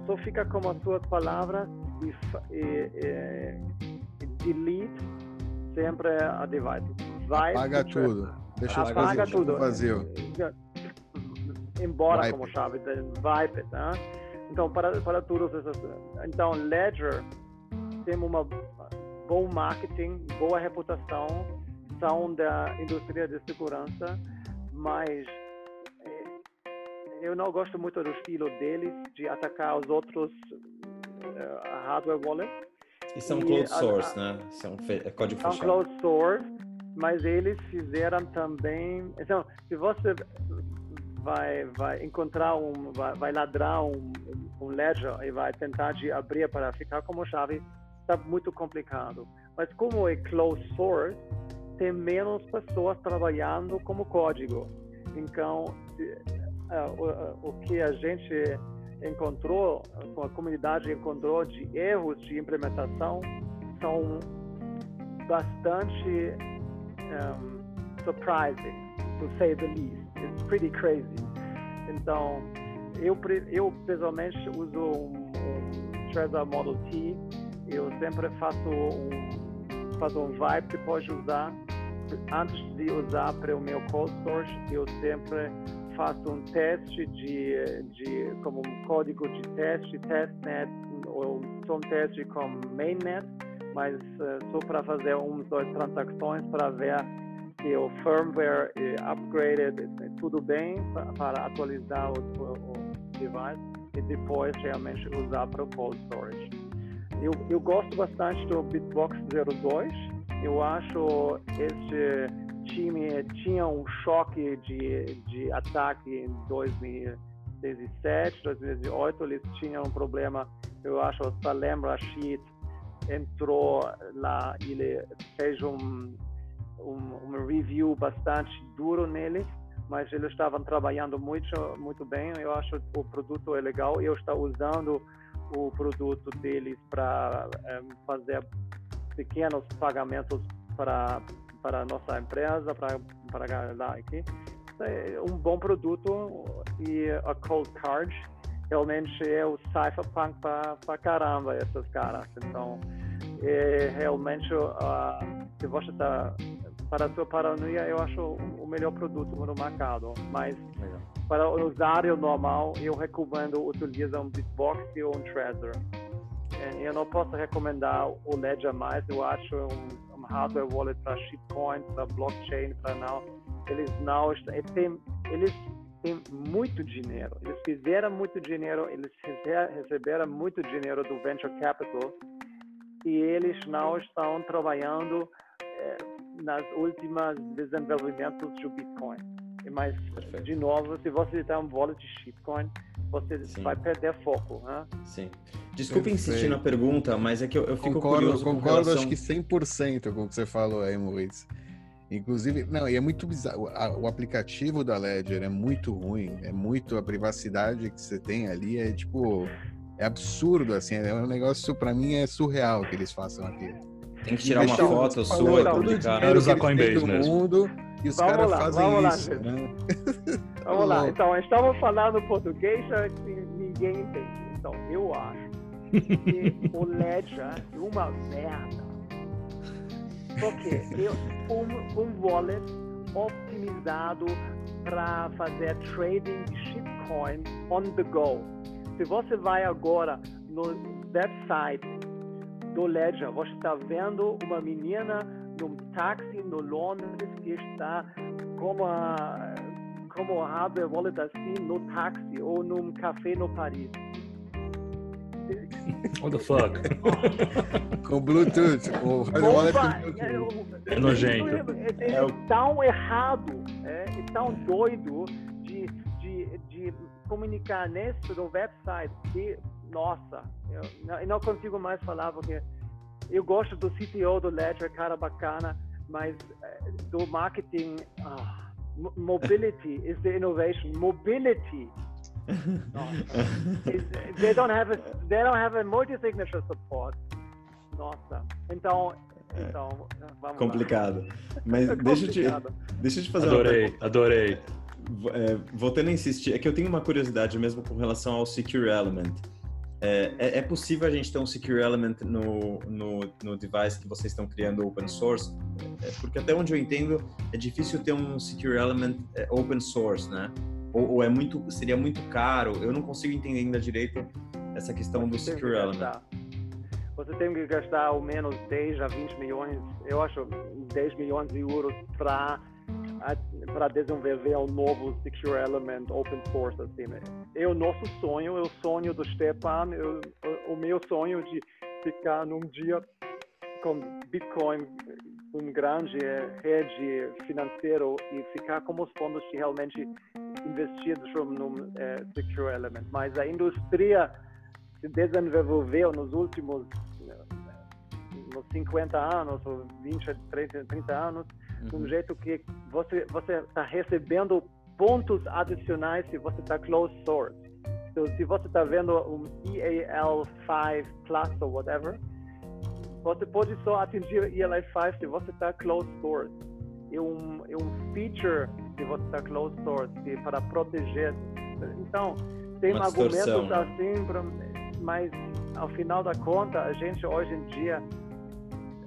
[SPEAKER 3] só fica com as suas palavras e, e, e delete sempre a device.
[SPEAKER 2] Vai Apaga tudo. Deixa
[SPEAKER 3] Apaga tudo.
[SPEAKER 2] vazio.
[SPEAKER 3] Embora Wipe. como chave, wipe, né? Então, para, para todos essas... Então, Ledger tem uma bom marketing, boa reputação, são da indústria de segurança, mas eu não gosto muito do estilo deles de atacar os outros uh, hardware wallets.
[SPEAKER 1] E são e closed source, a, né? São é código
[SPEAKER 3] são
[SPEAKER 1] fechado.
[SPEAKER 3] São closed source, mas eles fizeram também. Então, se você vai vai encontrar um vai, vai ladrar um, um, ledger e vai tentar de abrir para ficar como chave está muito complicado mas como é closed source tem menos pessoas trabalhando como código então o, o que a gente encontrou a comunidade encontrou de erros de implementação são bastante um, surprising to say the least it's pretty crazy. Então, eu, eu pessoalmente uso um, um Trezor Model T. Eu sempre faço um, faço um vibe depois de usar. Antes de usar para o meu cold storage, eu sempre faço um teste de, de como um código de teste, testnet, ou um teste com mainnet, mas uh, só para fazer uma, duas transações para ver que o firmware é upgraded, é tudo bem para atualizar o, o, o device e depois realmente usar para o cold storage. Eu, eu gosto bastante do Bitbox 02. Eu acho este time tinha um choque de, de ataque em 2017, 2018. Eles tinham um problema, eu acho, o Salem Rashid entrou lá, ele fez um um, um review bastante duro neles, mas eles estavam trabalhando muito, muito bem. Eu acho que o produto é legal. Eu estou usando o produto deles para é, fazer pequenos pagamentos para para nossa empresa, para para lá aqui. É um bom produto e a Cold Card realmente é o cypherpunk para caramba essas caras. Então, é realmente uh, se você está para a sua paranoia, eu acho o melhor produto no mercado. Mas para o usuário normal, eu recomendo utilizar um Bitbox e um Trezor. Eu não posso recomendar o Ledger mais. Eu acho um hardware wallet para shitcoin, para blockchain, para não. Eles não têm, eles têm muito dinheiro. Eles fizeram muito dinheiro. Eles receberam muito dinheiro do venture capital e eles não estão trabalhando é, nas últimas desenvolvimentos do Bitcoin. Mas, Perfeito. de novo, se você tem um wallet de shitcoin, você Sim. vai perder foco. Né?
[SPEAKER 1] Sim. Desculpe Perfeito. insistir na pergunta, mas é que eu, eu fico
[SPEAKER 2] concordo,
[SPEAKER 1] curioso
[SPEAKER 2] Concordo,
[SPEAKER 1] relação...
[SPEAKER 2] acho que 100% com o que você falou aí, Moritz. Inclusive, não, e é muito bizarro. O aplicativo da Ledger é muito ruim. É muito a privacidade que você tem ali. É tipo, é absurdo, assim. É um negócio, para mim, é surreal que eles façam aquilo.
[SPEAKER 1] Tem que tirar uma foto sua e publicar.
[SPEAKER 4] Era usar Coinbase mesmo.
[SPEAKER 2] Mundo, e os caras fazem
[SPEAKER 3] vamos
[SPEAKER 2] isso.
[SPEAKER 3] Lá, né? Vamos lá. Então, estamos falando português que ninguém entende. Então, eu acho que o Ledger é uma merda. Porque eu, um, um wallet optimizado para fazer trading de shitcoin on the go. Se você vai agora no website do Ledger. Você está vendo uma menina num táxi no Londres que está como a como abre wallet assim no táxi ou num café no Paris.
[SPEAKER 4] What the fuck?
[SPEAKER 2] com Bluetooth. O
[SPEAKER 3] hardware wallet
[SPEAKER 4] é, é nojento.
[SPEAKER 3] É, é, é, tão errado, é, é tão doido de, de, de comunicar nesse no website que nossa, eu, eu não consigo mais falar porque eu gosto do CTO do Ledger, cara bacana, mas uh, do marketing, uh, mobility is the innovation. Mobility. they don't have a, they don't have a multi-signature support. Nossa. Então, então vamos
[SPEAKER 1] complicado.
[SPEAKER 3] Lá.
[SPEAKER 1] Mas é deixa eu te, deixa eu te fazer
[SPEAKER 4] adorei,
[SPEAKER 1] uma
[SPEAKER 4] adorei.
[SPEAKER 1] É, voltando a insistir, é que eu tenho uma curiosidade mesmo com relação ao Secure Element. É, é, é, possível a gente ter um secure element no, no, no device que vocês estão criando open source? É, porque até onde eu entendo, é difícil ter um secure element é, open source, né? Ou, ou, é muito, seria muito caro. Eu não consigo entender ainda direito essa questão do secure element.
[SPEAKER 3] Você tem que gastar ao menos 10 a 20 milhões, eu acho 10 milhões de euros para para desenvolver um novo Secure Element open source assim. Né? É o nosso sonho, é o sonho do Stepan, é o meu sonho de ficar num dia com Bitcoin, um grande rede financeiro e ficar como os fundos que realmente investidos no é, Secure Element. Mas a indústria se desenvolveu nos últimos nos 50 anos, ou 20, 30, 30 anos, de um uhum. jeito que você você está recebendo pontos adicionais se você está closed source. Então, se você está vendo um EAL5 Plus ou whatever, você pode só atingir EAL5 se você está closed source. É um, é um feature se você está closed source que para proteger. Então, tem Uma argumentos né? assim, mas ao final da conta, a gente hoje em dia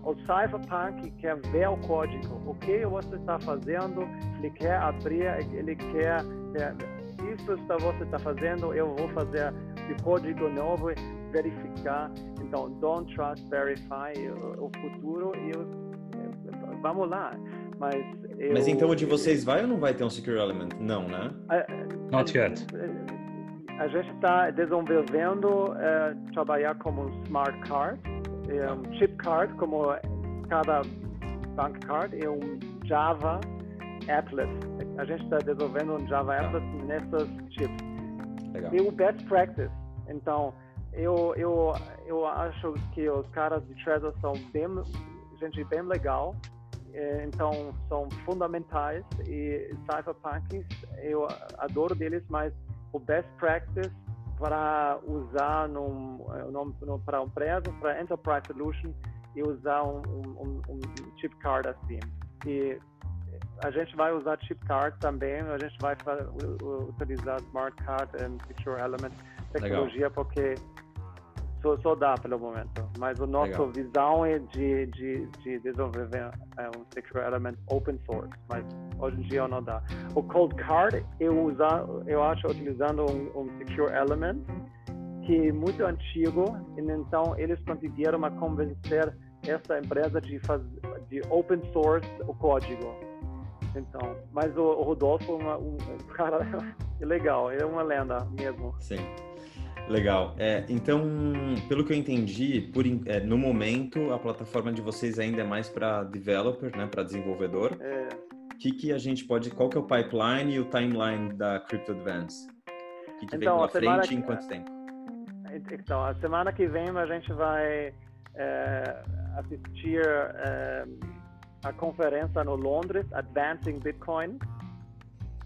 [SPEAKER 3] o Cypherpunk quer ver o código, o que você está fazendo, ele quer abrir, ele quer, isso que você está fazendo, eu vou fazer o código novo, verificar. Então, don't trust, verify o, o futuro e vamos lá. Mas, eu,
[SPEAKER 1] Mas então o de vocês vai ou não vai ter um Secure Element? Não, né?
[SPEAKER 4] Not yet.
[SPEAKER 3] A gente está desenvolvendo uh, trabalhar como Smart Card é um chip card, como cada bank card, é um Java applet. A gente está desenvolvendo um Java applet nessas chips. Legal. E o best practice. Então, eu, eu, eu acho que os caras de Trezor são bem, gente bem legal. é, então são fundamentais e cypherpunks eu adoro deles, mas o best practice para usar num, num, num para uma empresa, para enterprise solution e usar um, um, um, chip card assim. E a gente vai usar chip card também, a gente vai utilizar smart card e secure element tecnologia Legal. porque só, só, dá pelo momento. Mas a nossa Legal. visão é de, de, de desenvolver é um secure element open source, mas hoje em dia não dá. O cold card eu usa, eu acho utilizando um, um secure element que é muito antigo, e então eles conseguiram convencer essa empresa de fazer de open source o código. Então, mas o, o Rodolfo é uma, um cara legal, ele é uma lenda mesmo.
[SPEAKER 1] Sim. Legal. É, então, pelo que eu entendi, por, é, no momento a plataforma de vocês ainda é mais para developer, né, para desenvolvedor. É. Que que a gente pode? Qual que é o pipeline e o timeline da Crypto Advance? O que, que então, vem pela frente e em quanto tempo?
[SPEAKER 3] Então, a semana que vem a gente vai é, assistir é, a conferência no Londres, Advancing Bitcoin,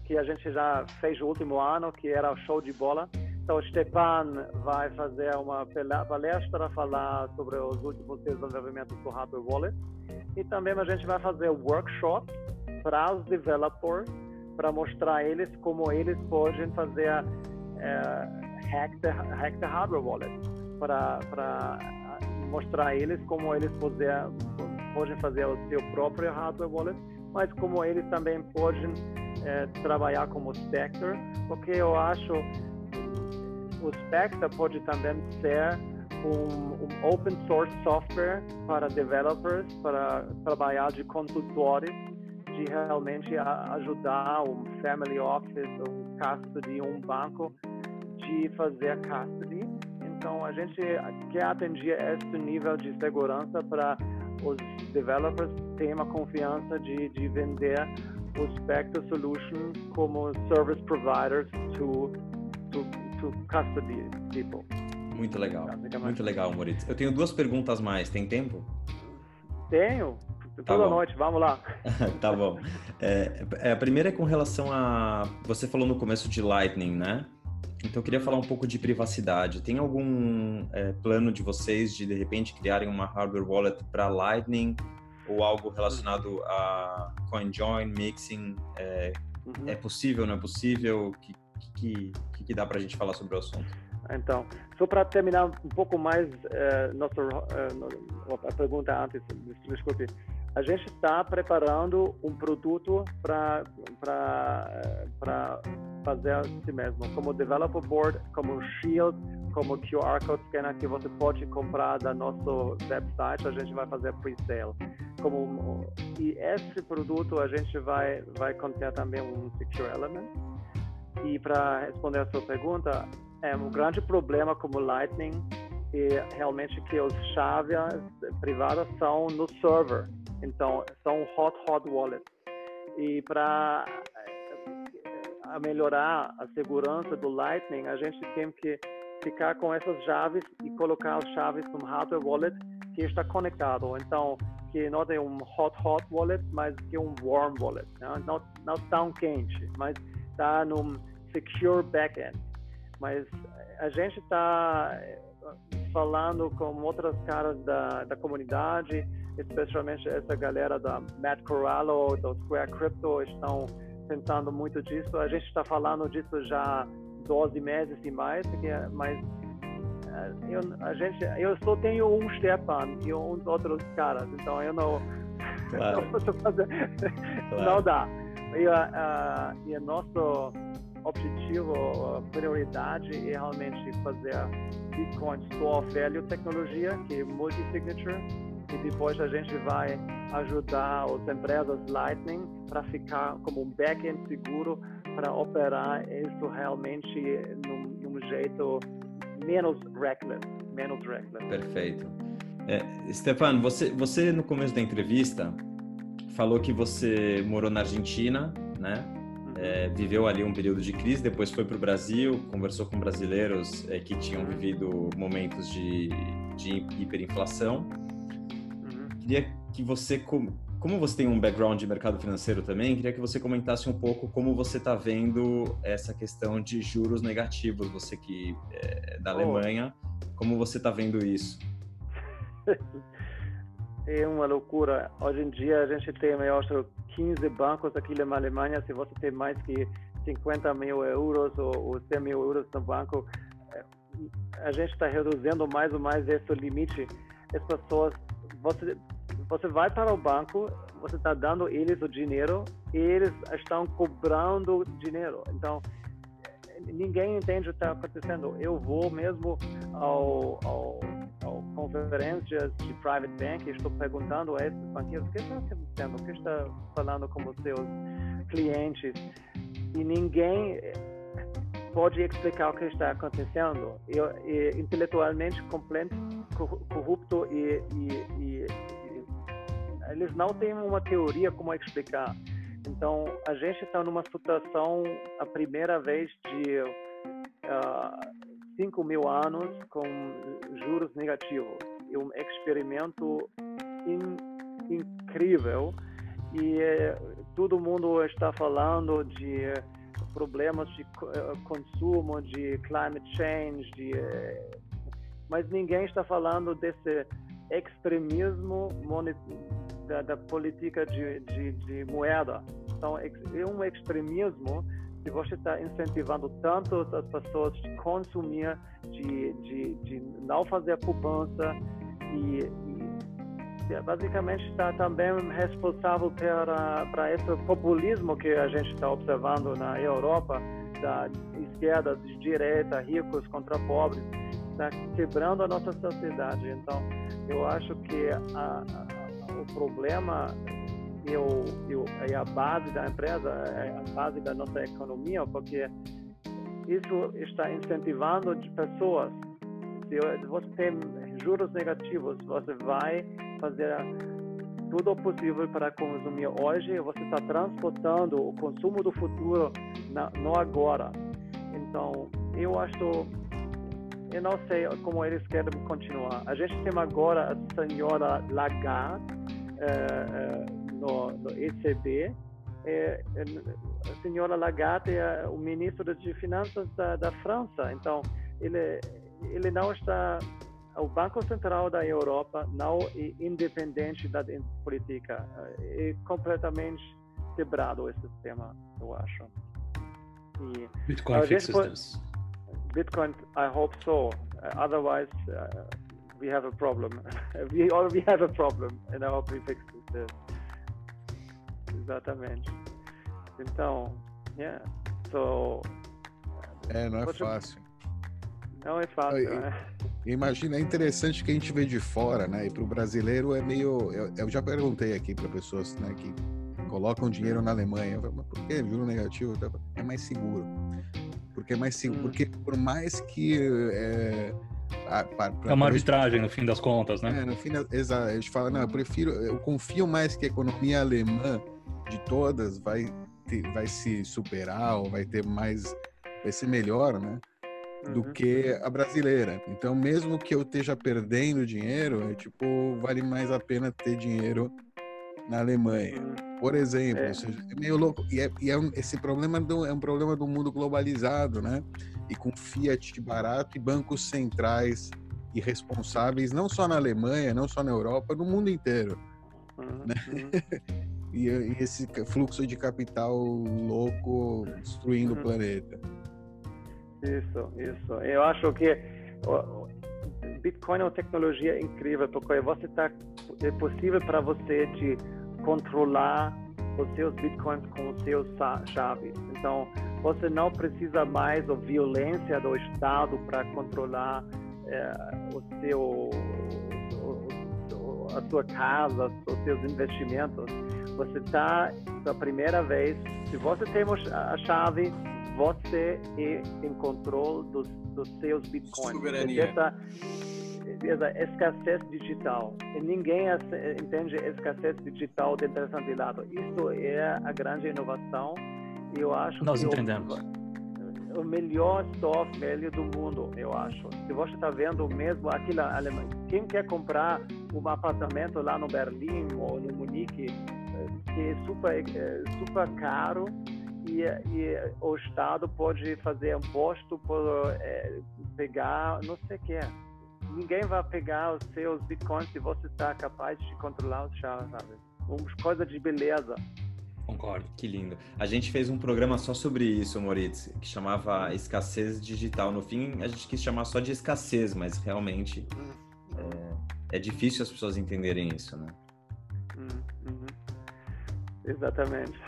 [SPEAKER 3] que a gente já fez no último ano, que era o show de bola. Então, Stepan vai fazer uma palestra falar sobre os últimos desenvolvimentos do Hardware Wallet. E também a gente vai fazer workshops para os developers, para mostrar eles como eles podem fazer é, hack, the, hack the Hardware Wallet, para, para mostrar eles como eles poder, podem fazer o seu próprio hardware wallet, mas como eles também podem é, trabalhar como Spectre, porque eu acho o Spectre pode também ser um, um, open source software para developers, para trabalhar de consultores, de realmente ajudar um family office, um custody, um banco, de fazer custody. Então, a gente quer atingir esse nível de segurança para os developers terem uma confiança de, de vender o Spectre Solution como service providers to, to, to custody people.
[SPEAKER 1] Muito legal, muito legal, Moritz. Eu tenho duas perguntas mais, tem tempo?
[SPEAKER 3] Tenho, tá toda bom. noite, vamos lá.
[SPEAKER 1] tá bom. É, é, a primeira é com relação a. Você falou no começo de Lightning, né? Então, eu queria falar um pouco de privacidade. Tem algum é, plano de vocês de, de repente, criarem uma hardware wallet para Lightning ou algo relacionado a CoinJoin, mixing? É, uhum. é possível, não é possível? O que, que, que, que dá para a gente falar sobre o assunto?
[SPEAKER 3] Então, só para terminar um pouco mais uh, nossa, uh, a pergunta antes, desculpe, a gente está preparando um produto para fazer assim mesmo, como developer board, como shield, como QR code scanner que você pode comprar da nosso website, a gente vai fazer pre-sale. Como e esse produto a gente vai vai conter também um secure element. E para responder a sua pergunta, é um grande problema como Lightning e realmente que as chaves privadas são no server então, são hot, hot wallets. E para eh, melhorar a segurança do Lightning, a gente tem que ficar com essas chaves e colocar as chaves no hardware wallet que está conectado. Então, que não é um hot, hot wallet, mas que é um warm wallet. Né? Não, não tão quente, mas está num secure backend. Mas a gente está eh, falando com outras caras da, da comunidade especialmente essa galera da Matt Corallo, do Square Crypto, estão pensando muito disso. A gente está falando disso já 12 meses e mais, mas eh, eu, a gente, eu só tenho um Stepan e uns outros caras, então eu não, claro. não fazer, claro. não dá. E, uh, e nosso objetivo, prioridade é realmente fazer Bitcoin Store Value tecnologia, que é multi-signature, e depois a gente vai ajudar as empresas Lightning para ficar como um backend seguro para operar isso realmente num, num jeito menos reckless, menos reckless.
[SPEAKER 1] Perfeito. É, Stefano, você, você no começo da entrevista falou que você morou na Argentina, né? Uhum. É, viveu ali um período de crise, depois foi para o Brasil, conversou com brasileiros é, que tinham vivido momentos de, de hiperinflação queria que você como você tem um background de mercado financeiro também, queria que você comentasse um pouco como você está vendo essa questão de juros negativos, você que é da oh. Alemanha, como você está vendo isso?
[SPEAKER 3] É uma loucura. Hoje em dia a gente tem, eu acho, 15 bancos aqui na Alemanha. Se você tem mais que 50 mil euros ou, 100 mil euros no banco, é, a gente está reduzindo mais ou mais esse limite. As pessoas, você você vai para o banco, você está dando eles o dinheiro e eles estão cobrando dinheiro. Então, ninguém entende o que está acontecendo. Eu vou mesmo ao, ao, ao conferências de private bank e estou perguntando a esses banqueiros o que está acontecendo, o que está falando com os seus clientes e ninguém pode explicar o que está acontecendo. Eu, eu intelectualmente completamente corrupto e, e, e eles não têm uma teoria como explicar. Então, a gente está numa situação, a primeira vez de uh, ah, 5 mil anos com juros negativos. É um experimento in, incrível e uh, todo mundo está falando de problemas de uh, consumo, de climate change, de, eh, mas ninguém está falando desse extremismo da, da política de, de, de, moeda. Então, é um extremismo que você está incentivando tanto as pessoas de consumir, de, de, de não fazer poupança e, e basicamente está também responsável para, para esse populismo que a gente está observando na Europa, da esquerda, de direita, ricos contra pobres, está quebrando a nossa sociedade. Então, eu acho que a o problema eu, é a base da empresa, é a base da nossa economia, porque isso está incentivando de pessoas. Se você tem juros negativos, você vai fazer tudo o possível para consumir hoje, você está transportando o consumo do futuro na, no agora. Então, eu acho, eu não sei como eles querem continuar. A gente tem agora a senhora Lagarde, no, no, ECB. É, a senhora Lagarde é o ministro de Finanças da, da França. Então, ele, ele não está o Banco Central da Europa não é independente da política, é completamente quebrado esse sistema, eu acho.
[SPEAKER 4] E Bitcoin fixes pode, this.
[SPEAKER 3] Bitcoin, I hope so. Otherwise, uh, we have a problem. we or we have a problem and I hope we fix it. Exatamente. Então, yeah. So,
[SPEAKER 2] é, não é fácil.
[SPEAKER 3] Não é fácil, né?
[SPEAKER 2] Imagina, é interessante que a gente vê de fora, né? E para o brasileiro é meio. Eu, eu já perguntei aqui para pessoas né, que colocam dinheiro na Alemanha, mas por que juro negativo? É mais seguro. Porque é mais seguro. Hum. Porque por mais que. É,
[SPEAKER 4] é uma arbitragem no fim das contas, né?
[SPEAKER 2] É, no fim, exato. A gente fala, não, eu prefiro, eu confio mais que a economia alemã de todas vai ter, vai se superar ou vai ter mais, vai ser melhor, né? Do uhum. que a brasileira. Então, mesmo que eu esteja perdendo dinheiro, é, tipo, vale mais a pena ter dinheiro na Alemanha. Uhum. Por exemplo, é. Seja, é meio louco. E, é, e é um, esse problema do, é um problema do mundo globalizado, né? E com Fiat barato e bancos centrais irresponsáveis, não só na Alemanha, não só na Europa, no mundo inteiro. Uhum, né? uhum. e, e, esse fluxo de capital louco destruindo uhum. o planeta.
[SPEAKER 3] Isso, isso. Eu acho que Bitcoin é uma tecnologia incrível, porque você tá, é possível para você de controlar os seus Bitcoins com os seus chaves. Então, você não precisa mais da violência do Estado para controlar é, o seu, o, a sua casa, os seus investimentos. Você está, pela primeira vez, se você tem a chave, você é em controle dos, dos seus bitcoins.
[SPEAKER 5] Soberania.
[SPEAKER 3] Essa escassez digital. E ninguém entende a escassez digital dentro desse lado. Isso é a grande inovação eu acho
[SPEAKER 4] Nós entendemos.
[SPEAKER 3] o melhor software do mundo, eu acho. Se você está vendo mesmo aquilo, quem quer comprar um apartamento lá no Berlim ou no Munique, que é super, é super caro e, e, o Estado pode fazer imposto por é, pegar, não sei o que é. Ninguém vai pegar os seus bitcoins se você está capaz de controlar os chaves, sabe? Uma coisa de beleza.
[SPEAKER 1] Concordo. Que lindo. A gente fez um programa só sobre isso, Moritz, que chamava Escassez Digital. No fim, a gente quis chamar só de escassez, mas realmente é, é difícil as pessoas entenderem isso, né?
[SPEAKER 3] Uhum. Exatamente.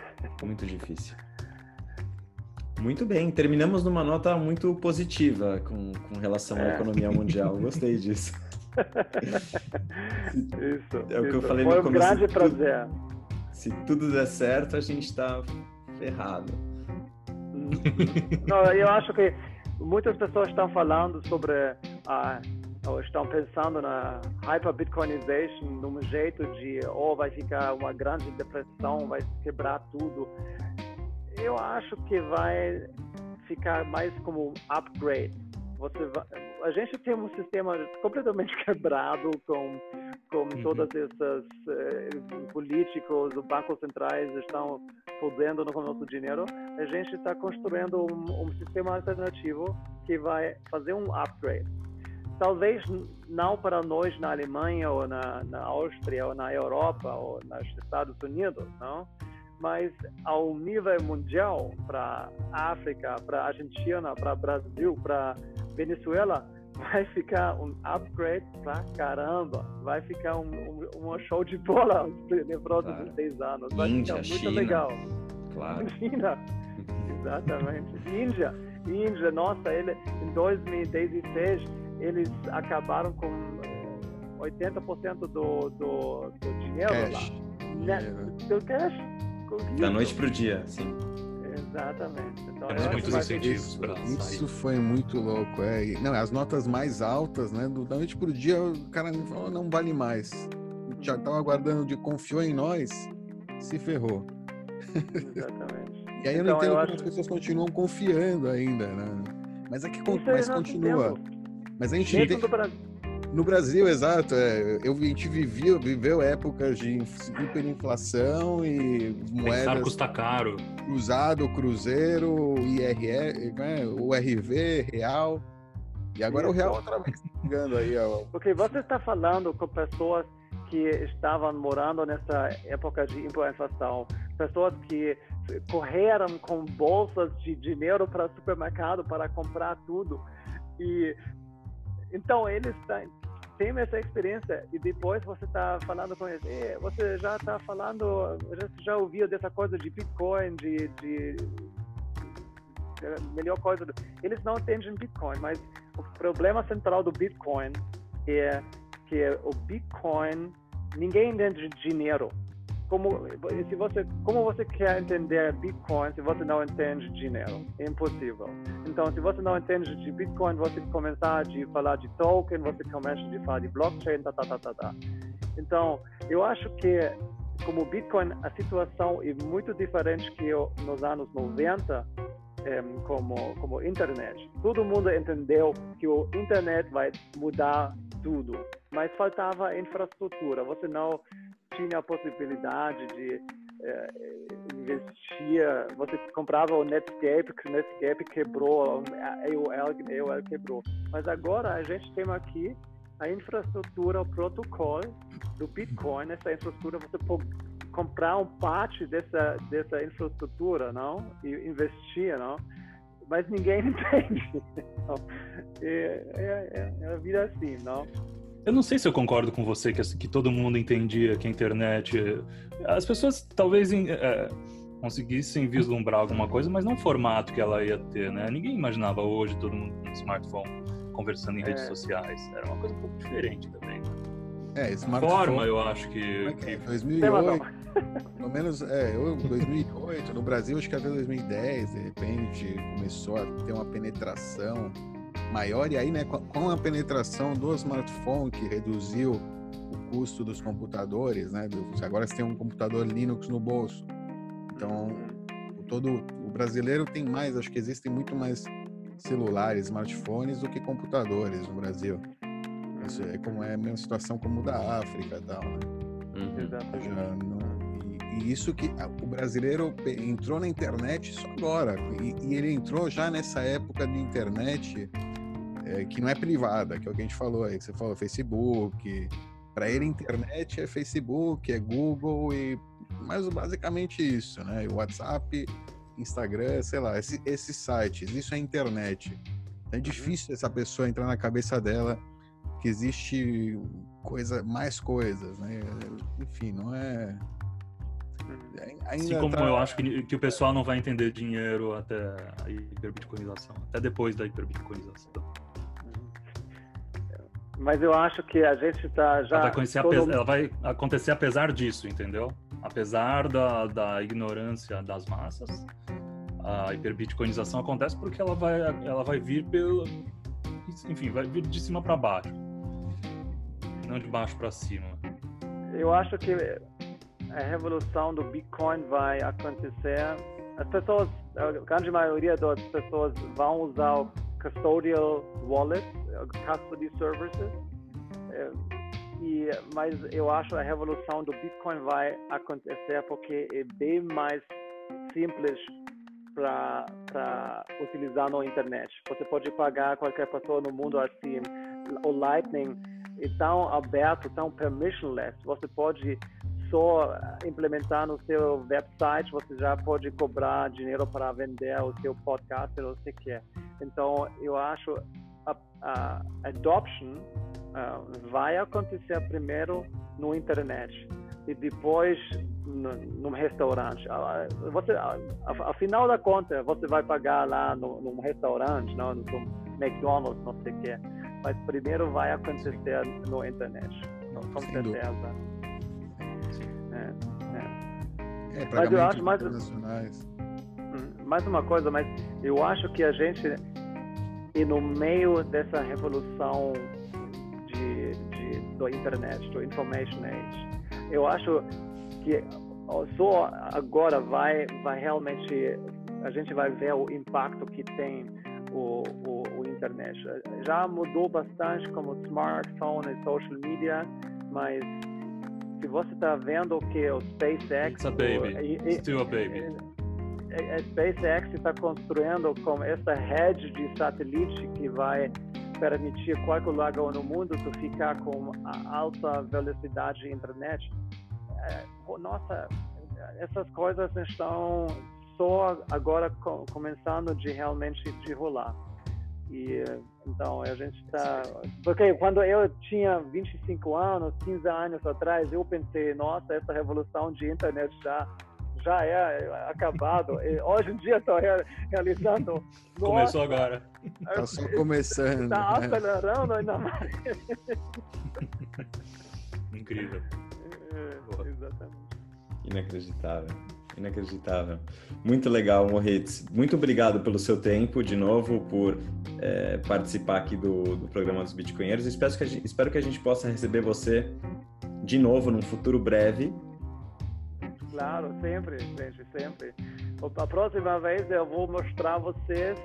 [SPEAKER 1] Muito difícil. Muito bem, terminamos numa nota muito positiva com, com relação à é. economia mundial. Gostei disso.
[SPEAKER 3] isso.
[SPEAKER 1] É o que eu falei
[SPEAKER 3] Foi
[SPEAKER 1] no começo.
[SPEAKER 3] Foi um grande prazer.
[SPEAKER 1] Se tudo der certo, a gente está ferrado.
[SPEAKER 3] Não, eu acho que muitas pessoas estão falando sobre a ou estão pensando na hyper-bitcoinization num jeito de ou oh, vai ficar uma grande depressão, vai quebrar tudo acho que vai ficar mais como upgrade. Você vai, a gente tem um sistema completamente quebrado com com uhum. todas essas uh, políticos, os bancos centrais estão podendo no nosso dinheiro. A gente está construindo um, um sistema alternativo que vai fazer um upgrade talvez não para nós na Alemanha ou na, na Áustria ou na Europa ou nos Estados Unidos, não? Mas ao nível mundial, para África, para Argentina, para Brasil, para Venezuela, vai ficar um upgrade pra caramba. Vai ficar um, um, um show de bola nos próximos claro. seis anos. Vai
[SPEAKER 1] Índia,
[SPEAKER 3] ficar muito
[SPEAKER 1] China.
[SPEAKER 3] legal.
[SPEAKER 1] Claro.
[SPEAKER 3] China, exatamente. Índia, Índia, nossa, ele, em 2016 eles acabaram com 80% eh, do, do, do dinheiro
[SPEAKER 2] cash.
[SPEAKER 3] lá. Né? Do cash
[SPEAKER 1] da noite para o dia, sim.
[SPEAKER 3] Exatamente. Então,
[SPEAKER 4] Temos muitos incentivos para
[SPEAKER 2] Isso foi muito louco. É. Não, as notas mais altas, né? Do, da noite para o dia, o cara falou, não vale mais. Já estava aguardando de confiou em nós, se ferrou.
[SPEAKER 3] Exatamente.
[SPEAKER 2] e aí eu não então, entendo eu como acho... as pessoas continuam confiando ainda, né? Mas é que mas continua. Mas a gente
[SPEAKER 3] tem...
[SPEAKER 2] No Brasil, exato. É, eu, a gente vivia, viveu épocas de hiperinflação e moedas.
[SPEAKER 4] Pensar custa caro.
[SPEAKER 2] Cruzado, Cruzeiro, IRR, né, URV, Real. E agora Isso. o Real outra vez chegando aí. Ó.
[SPEAKER 3] Porque você está falando com pessoas que estavam morando nessa época de hiperinflação, pessoas que correram com bolsas de dinheiro para o supermercado para comprar tudo. E então eles tem essa experiência e depois você está falando com eles, você já está falando, já, já ouviu dessa coisa de Bitcoin, de, de, de melhor coisa. Eles não entendem Bitcoin, mas o problema central do Bitcoin é que o Bitcoin ninguém entende dinheiro como se você como você quer entender Bitcoin se você não entende dinheiro é impossível. Então se você não entende de Bitcoin você começar a falar de token você começa a falar de blockchain tá, tá, tá, tá, tá. então eu acho que como Bitcoin a situação é muito diferente que nos anos 90 é, como como internet. Todo mundo entendeu que o internet vai mudar tudo mas faltava infraestrutura. Você não tinha a possibilidade de é, você comprava o Netscape, que o Netscape quebrou, a AOL, a AOL quebrou. Mas agora a gente tem aqui a infraestrutura, o protocolo do Bitcoin, essa infraestrutura, você pode comprar um parte dessa, dessa infraestrutura, não? E investir, não? Mas ninguém entende. Então, é, é, é a vida assim, não?
[SPEAKER 4] Eu não sei se eu concordo com você que, que todo mundo entendia que a internet. As pessoas talvez é, conseguissem vislumbrar alguma coisa, mas não o formato que ela ia ter, né? Ninguém imaginava hoje todo mundo com um smartphone conversando em é. redes sociais. Era uma coisa um pouco diferente também.
[SPEAKER 2] É,
[SPEAKER 4] smartphone. Forma, eu acho que.
[SPEAKER 2] É que... 2008. Pelo menos, é, eu 2008. No Brasil, acho que até 2010, de repente, começou a ter uma penetração maior, e aí, né, com a penetração do smartphone, que reduziu o custo dos computadores, né, agora você tem um computador Linux no bolso, então todo o brasileiro tem mais, acho que existem muito mais celulares, smartphones do que computadores no Brasil. Isso é como é a mesma situação como o da África e tal, né?
[SPEAKER 3] Exatamente.
[SPEAKER 2] Já não, e, isso que o brasileiro entrou na internet só agora. E, e ele entrou já nessa época de internet é, que não é privada, que é o que a gente falou aí, que você falou, Facebook. Para ele, internet é Facebook, é Google e mas basicamente isso, né? WhatsApp, Instagram, sei lá, esse- esses sites, isso é internet. É difícil essa pessoa entrar na cabeça dela que existe coisa, mais coisas, né? Enfim, não é. Ainda
[SPEAKER 4] Assim como
[SPEAKER 2] tá-
[SPEAKER 4] eu acho que, que o pessoal não vai entender dinheiro até a hiperbitcoinização, até depois da hiperbitcoinização.
[SPEAKER 3] Mas eu acho que a gente está já.
[SPEAKER 4] Ela vai,
[SPEAKER 3] todo-
[SPEAKER 4] ela vai acontecer apesar disso, entendeu? Apesar da, da ignorância das massas, a hiperbitcoinização acontece porque ela vai, ela vai vir pelo. Enfim, vai vir de cima para baixo. Não de baixo para cima.
[SPEAKER 3] Eu acho que a revolução do Bitcoin vai acontecer. As pessoas, a grande maioria das pessoas vão usar o custodial wallet, custody services. Eh, E, mas eu acho a revolução do Bitcoin vai acontecer porque é bem mais simples para utilizar na internet. Você pode pagar qualquer pessoa no mundo assim. O Lightning é tão aberto, tão permissionless. Você pode só implementar no seu website, você já pode cobrar dinheiro para vender o seu podcast, se você quer. Então, eu acho a, a adoption ah, vai acontecer primeiro no internet e depois no, num restaurante. Ah, Você, ah, afinal da conta, você vai pagar lá no, num restaurante, não, no McDonald's, não sei o quê. Mas primeiro vai acontecer no internet, com certeza. É, é.
[SPEAKER 2] É,
[SPEAKER 3] eu
[SPEAKER 2] pagamentos
[SPEAKER 3] acho mais-
[SPEAKER 2] internacionais.
[SPEAKER 3] Hum, Mais uma coisa, mas eu acho que a gente e no meio dessa revolução de, de do internet, do information age, eu acho que só agora vai vai realmente a gente vai ver o impacto que tem o, o, o internet. Já mudou bastante como smartphone e social media, mas se você está vendo o que o SpaceX
[SPEAKER 4] It's a baby.
[SPEAKER 3] o-
[SPEAKER 4] Still a baby.
[SPEAKER 3] a a SpaceX está construindo com essa rede de satélite que vai permitir qualquer lugar no mundo tu ficar com alta velocidade de internet. É, nossa, essas coisas estão só agora co- começando de realmente de rolar. E então a gente está. Porque quando eu tinha 25 anos, 15 anos atrás, eu pensei, nossa, essa revolução de internet já já é acabado. E hoje em dia estou realizando. nossa,
[SPEAKER 4] Começou agora.
[SPEAKER 2] Tá só começando.
[SPEAKER 3] Está
[SPEAKER 2] né?
[SPEAKER 3] acelerando ainda mais.
[SPEAKER 4] Incrível.
[SPEAKER 3] É, Exatamente.
[SPEAKER 1] Inacreditável. Inacreditável. Muito legal, Moritz. Muito obrigado pelo seu tempo, de novo, por é, participar aqui do, do programa dos Bitcoinheiros. Espero que, a gente, espero que a gente possa receber você de novo num futuro breve.
[SPEAKER 3] Claro, sempre, gente, sempre. A próxima vez eu vou mostrar a vocês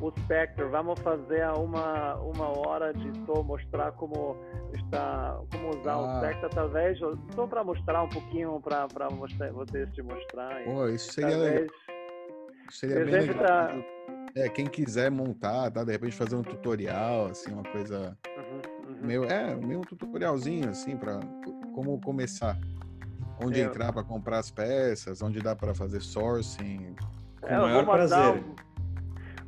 [SPEAKER 3] o Spectre. Vamos fazer uma, uma hora de só mostrar como está, como usar
[SPEAKER 2] Ah.
[SPEAKER 3] o Spectre, talvez, só para mostrar um pouquinho para vocês te mostrar.
[SPEAKER 2] Pô, isso seria legal.
[SPEAKER 3] talvez,
[SPEAKER 2] Seria
[SPEAKER 3] a
[SPEAKER 2] bem legal.
[SPEAKER 3] tá-
[SPEAKER 2] É, quem quiser montar, tá? De repente fazer um tutorial, assim, uma coisa
[SPEAKER 3] Uhum, uhum.
[SPEAKER 2] meio, é, meio um tutorialzinho, assim, para como começar. Onde
[SPEAKER 3] Eu-
[SPEAKER 2] entrar para comprar as peças, onde dá para fazer sourcing.
[SPEAKER 1] Com
[SPEAKER 3] É,
[SPEAKER 1] o maior
[SPEAKER 3] mandar,
[SPEAKER 1] prazer.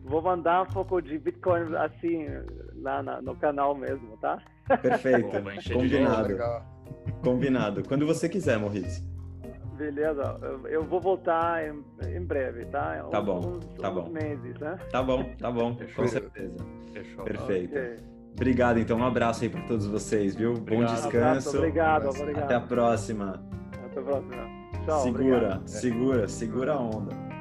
[SPEAKER 3] Vou mandar um pouco de Bitcoin assim lá na- no canal mesmo, tá?
[SPEAKER 1] Perfeito.
[SPEAKER 4] Pô,
[SPEAKER 1] Combinado. Combinado. Quando você quiser, Moritz.
[SPEAKER 3] Beleza, eu, vou voltar em, em breve, tá?
[SPEAKER 1] Tá bom,
[SPEAKER 3] uns,
[SPEAKER 1] tá
[SPEAKER 3] uns
[SPEAKER 1] bom.
[SPEAKER 3] meses, né?
[SPEAKER 1] Tá bom, tá bom. Com
[SPEAKER 4] Fechou.
[SPEAKER 1] certeza.
[SPEAKER 4] Fechou.
[SPEAKER 1] Perfeito.
[SPEAKER 3] Ok.
[SPEAKER 1] Obrigado, então. Um abraço aí para todos vocês, viu? Bom
[SPEAKER 4] Obrigado.
[SPEAKER 3] Abraço,
[SPEAKER 1] descanso.
[SPEAKER 3] obrigado,
[SPEAKER 2] Abraço.
[SPEAKER 3] obrigado.
[SPEAKER 1] Até a próxima.
[SPEAKER 3] Até a próxima. Tchau,
[SPEAKER 1] segura,
[SPEAKER 3] obrigado.
[SPEAKER 1] segura, segura a onda.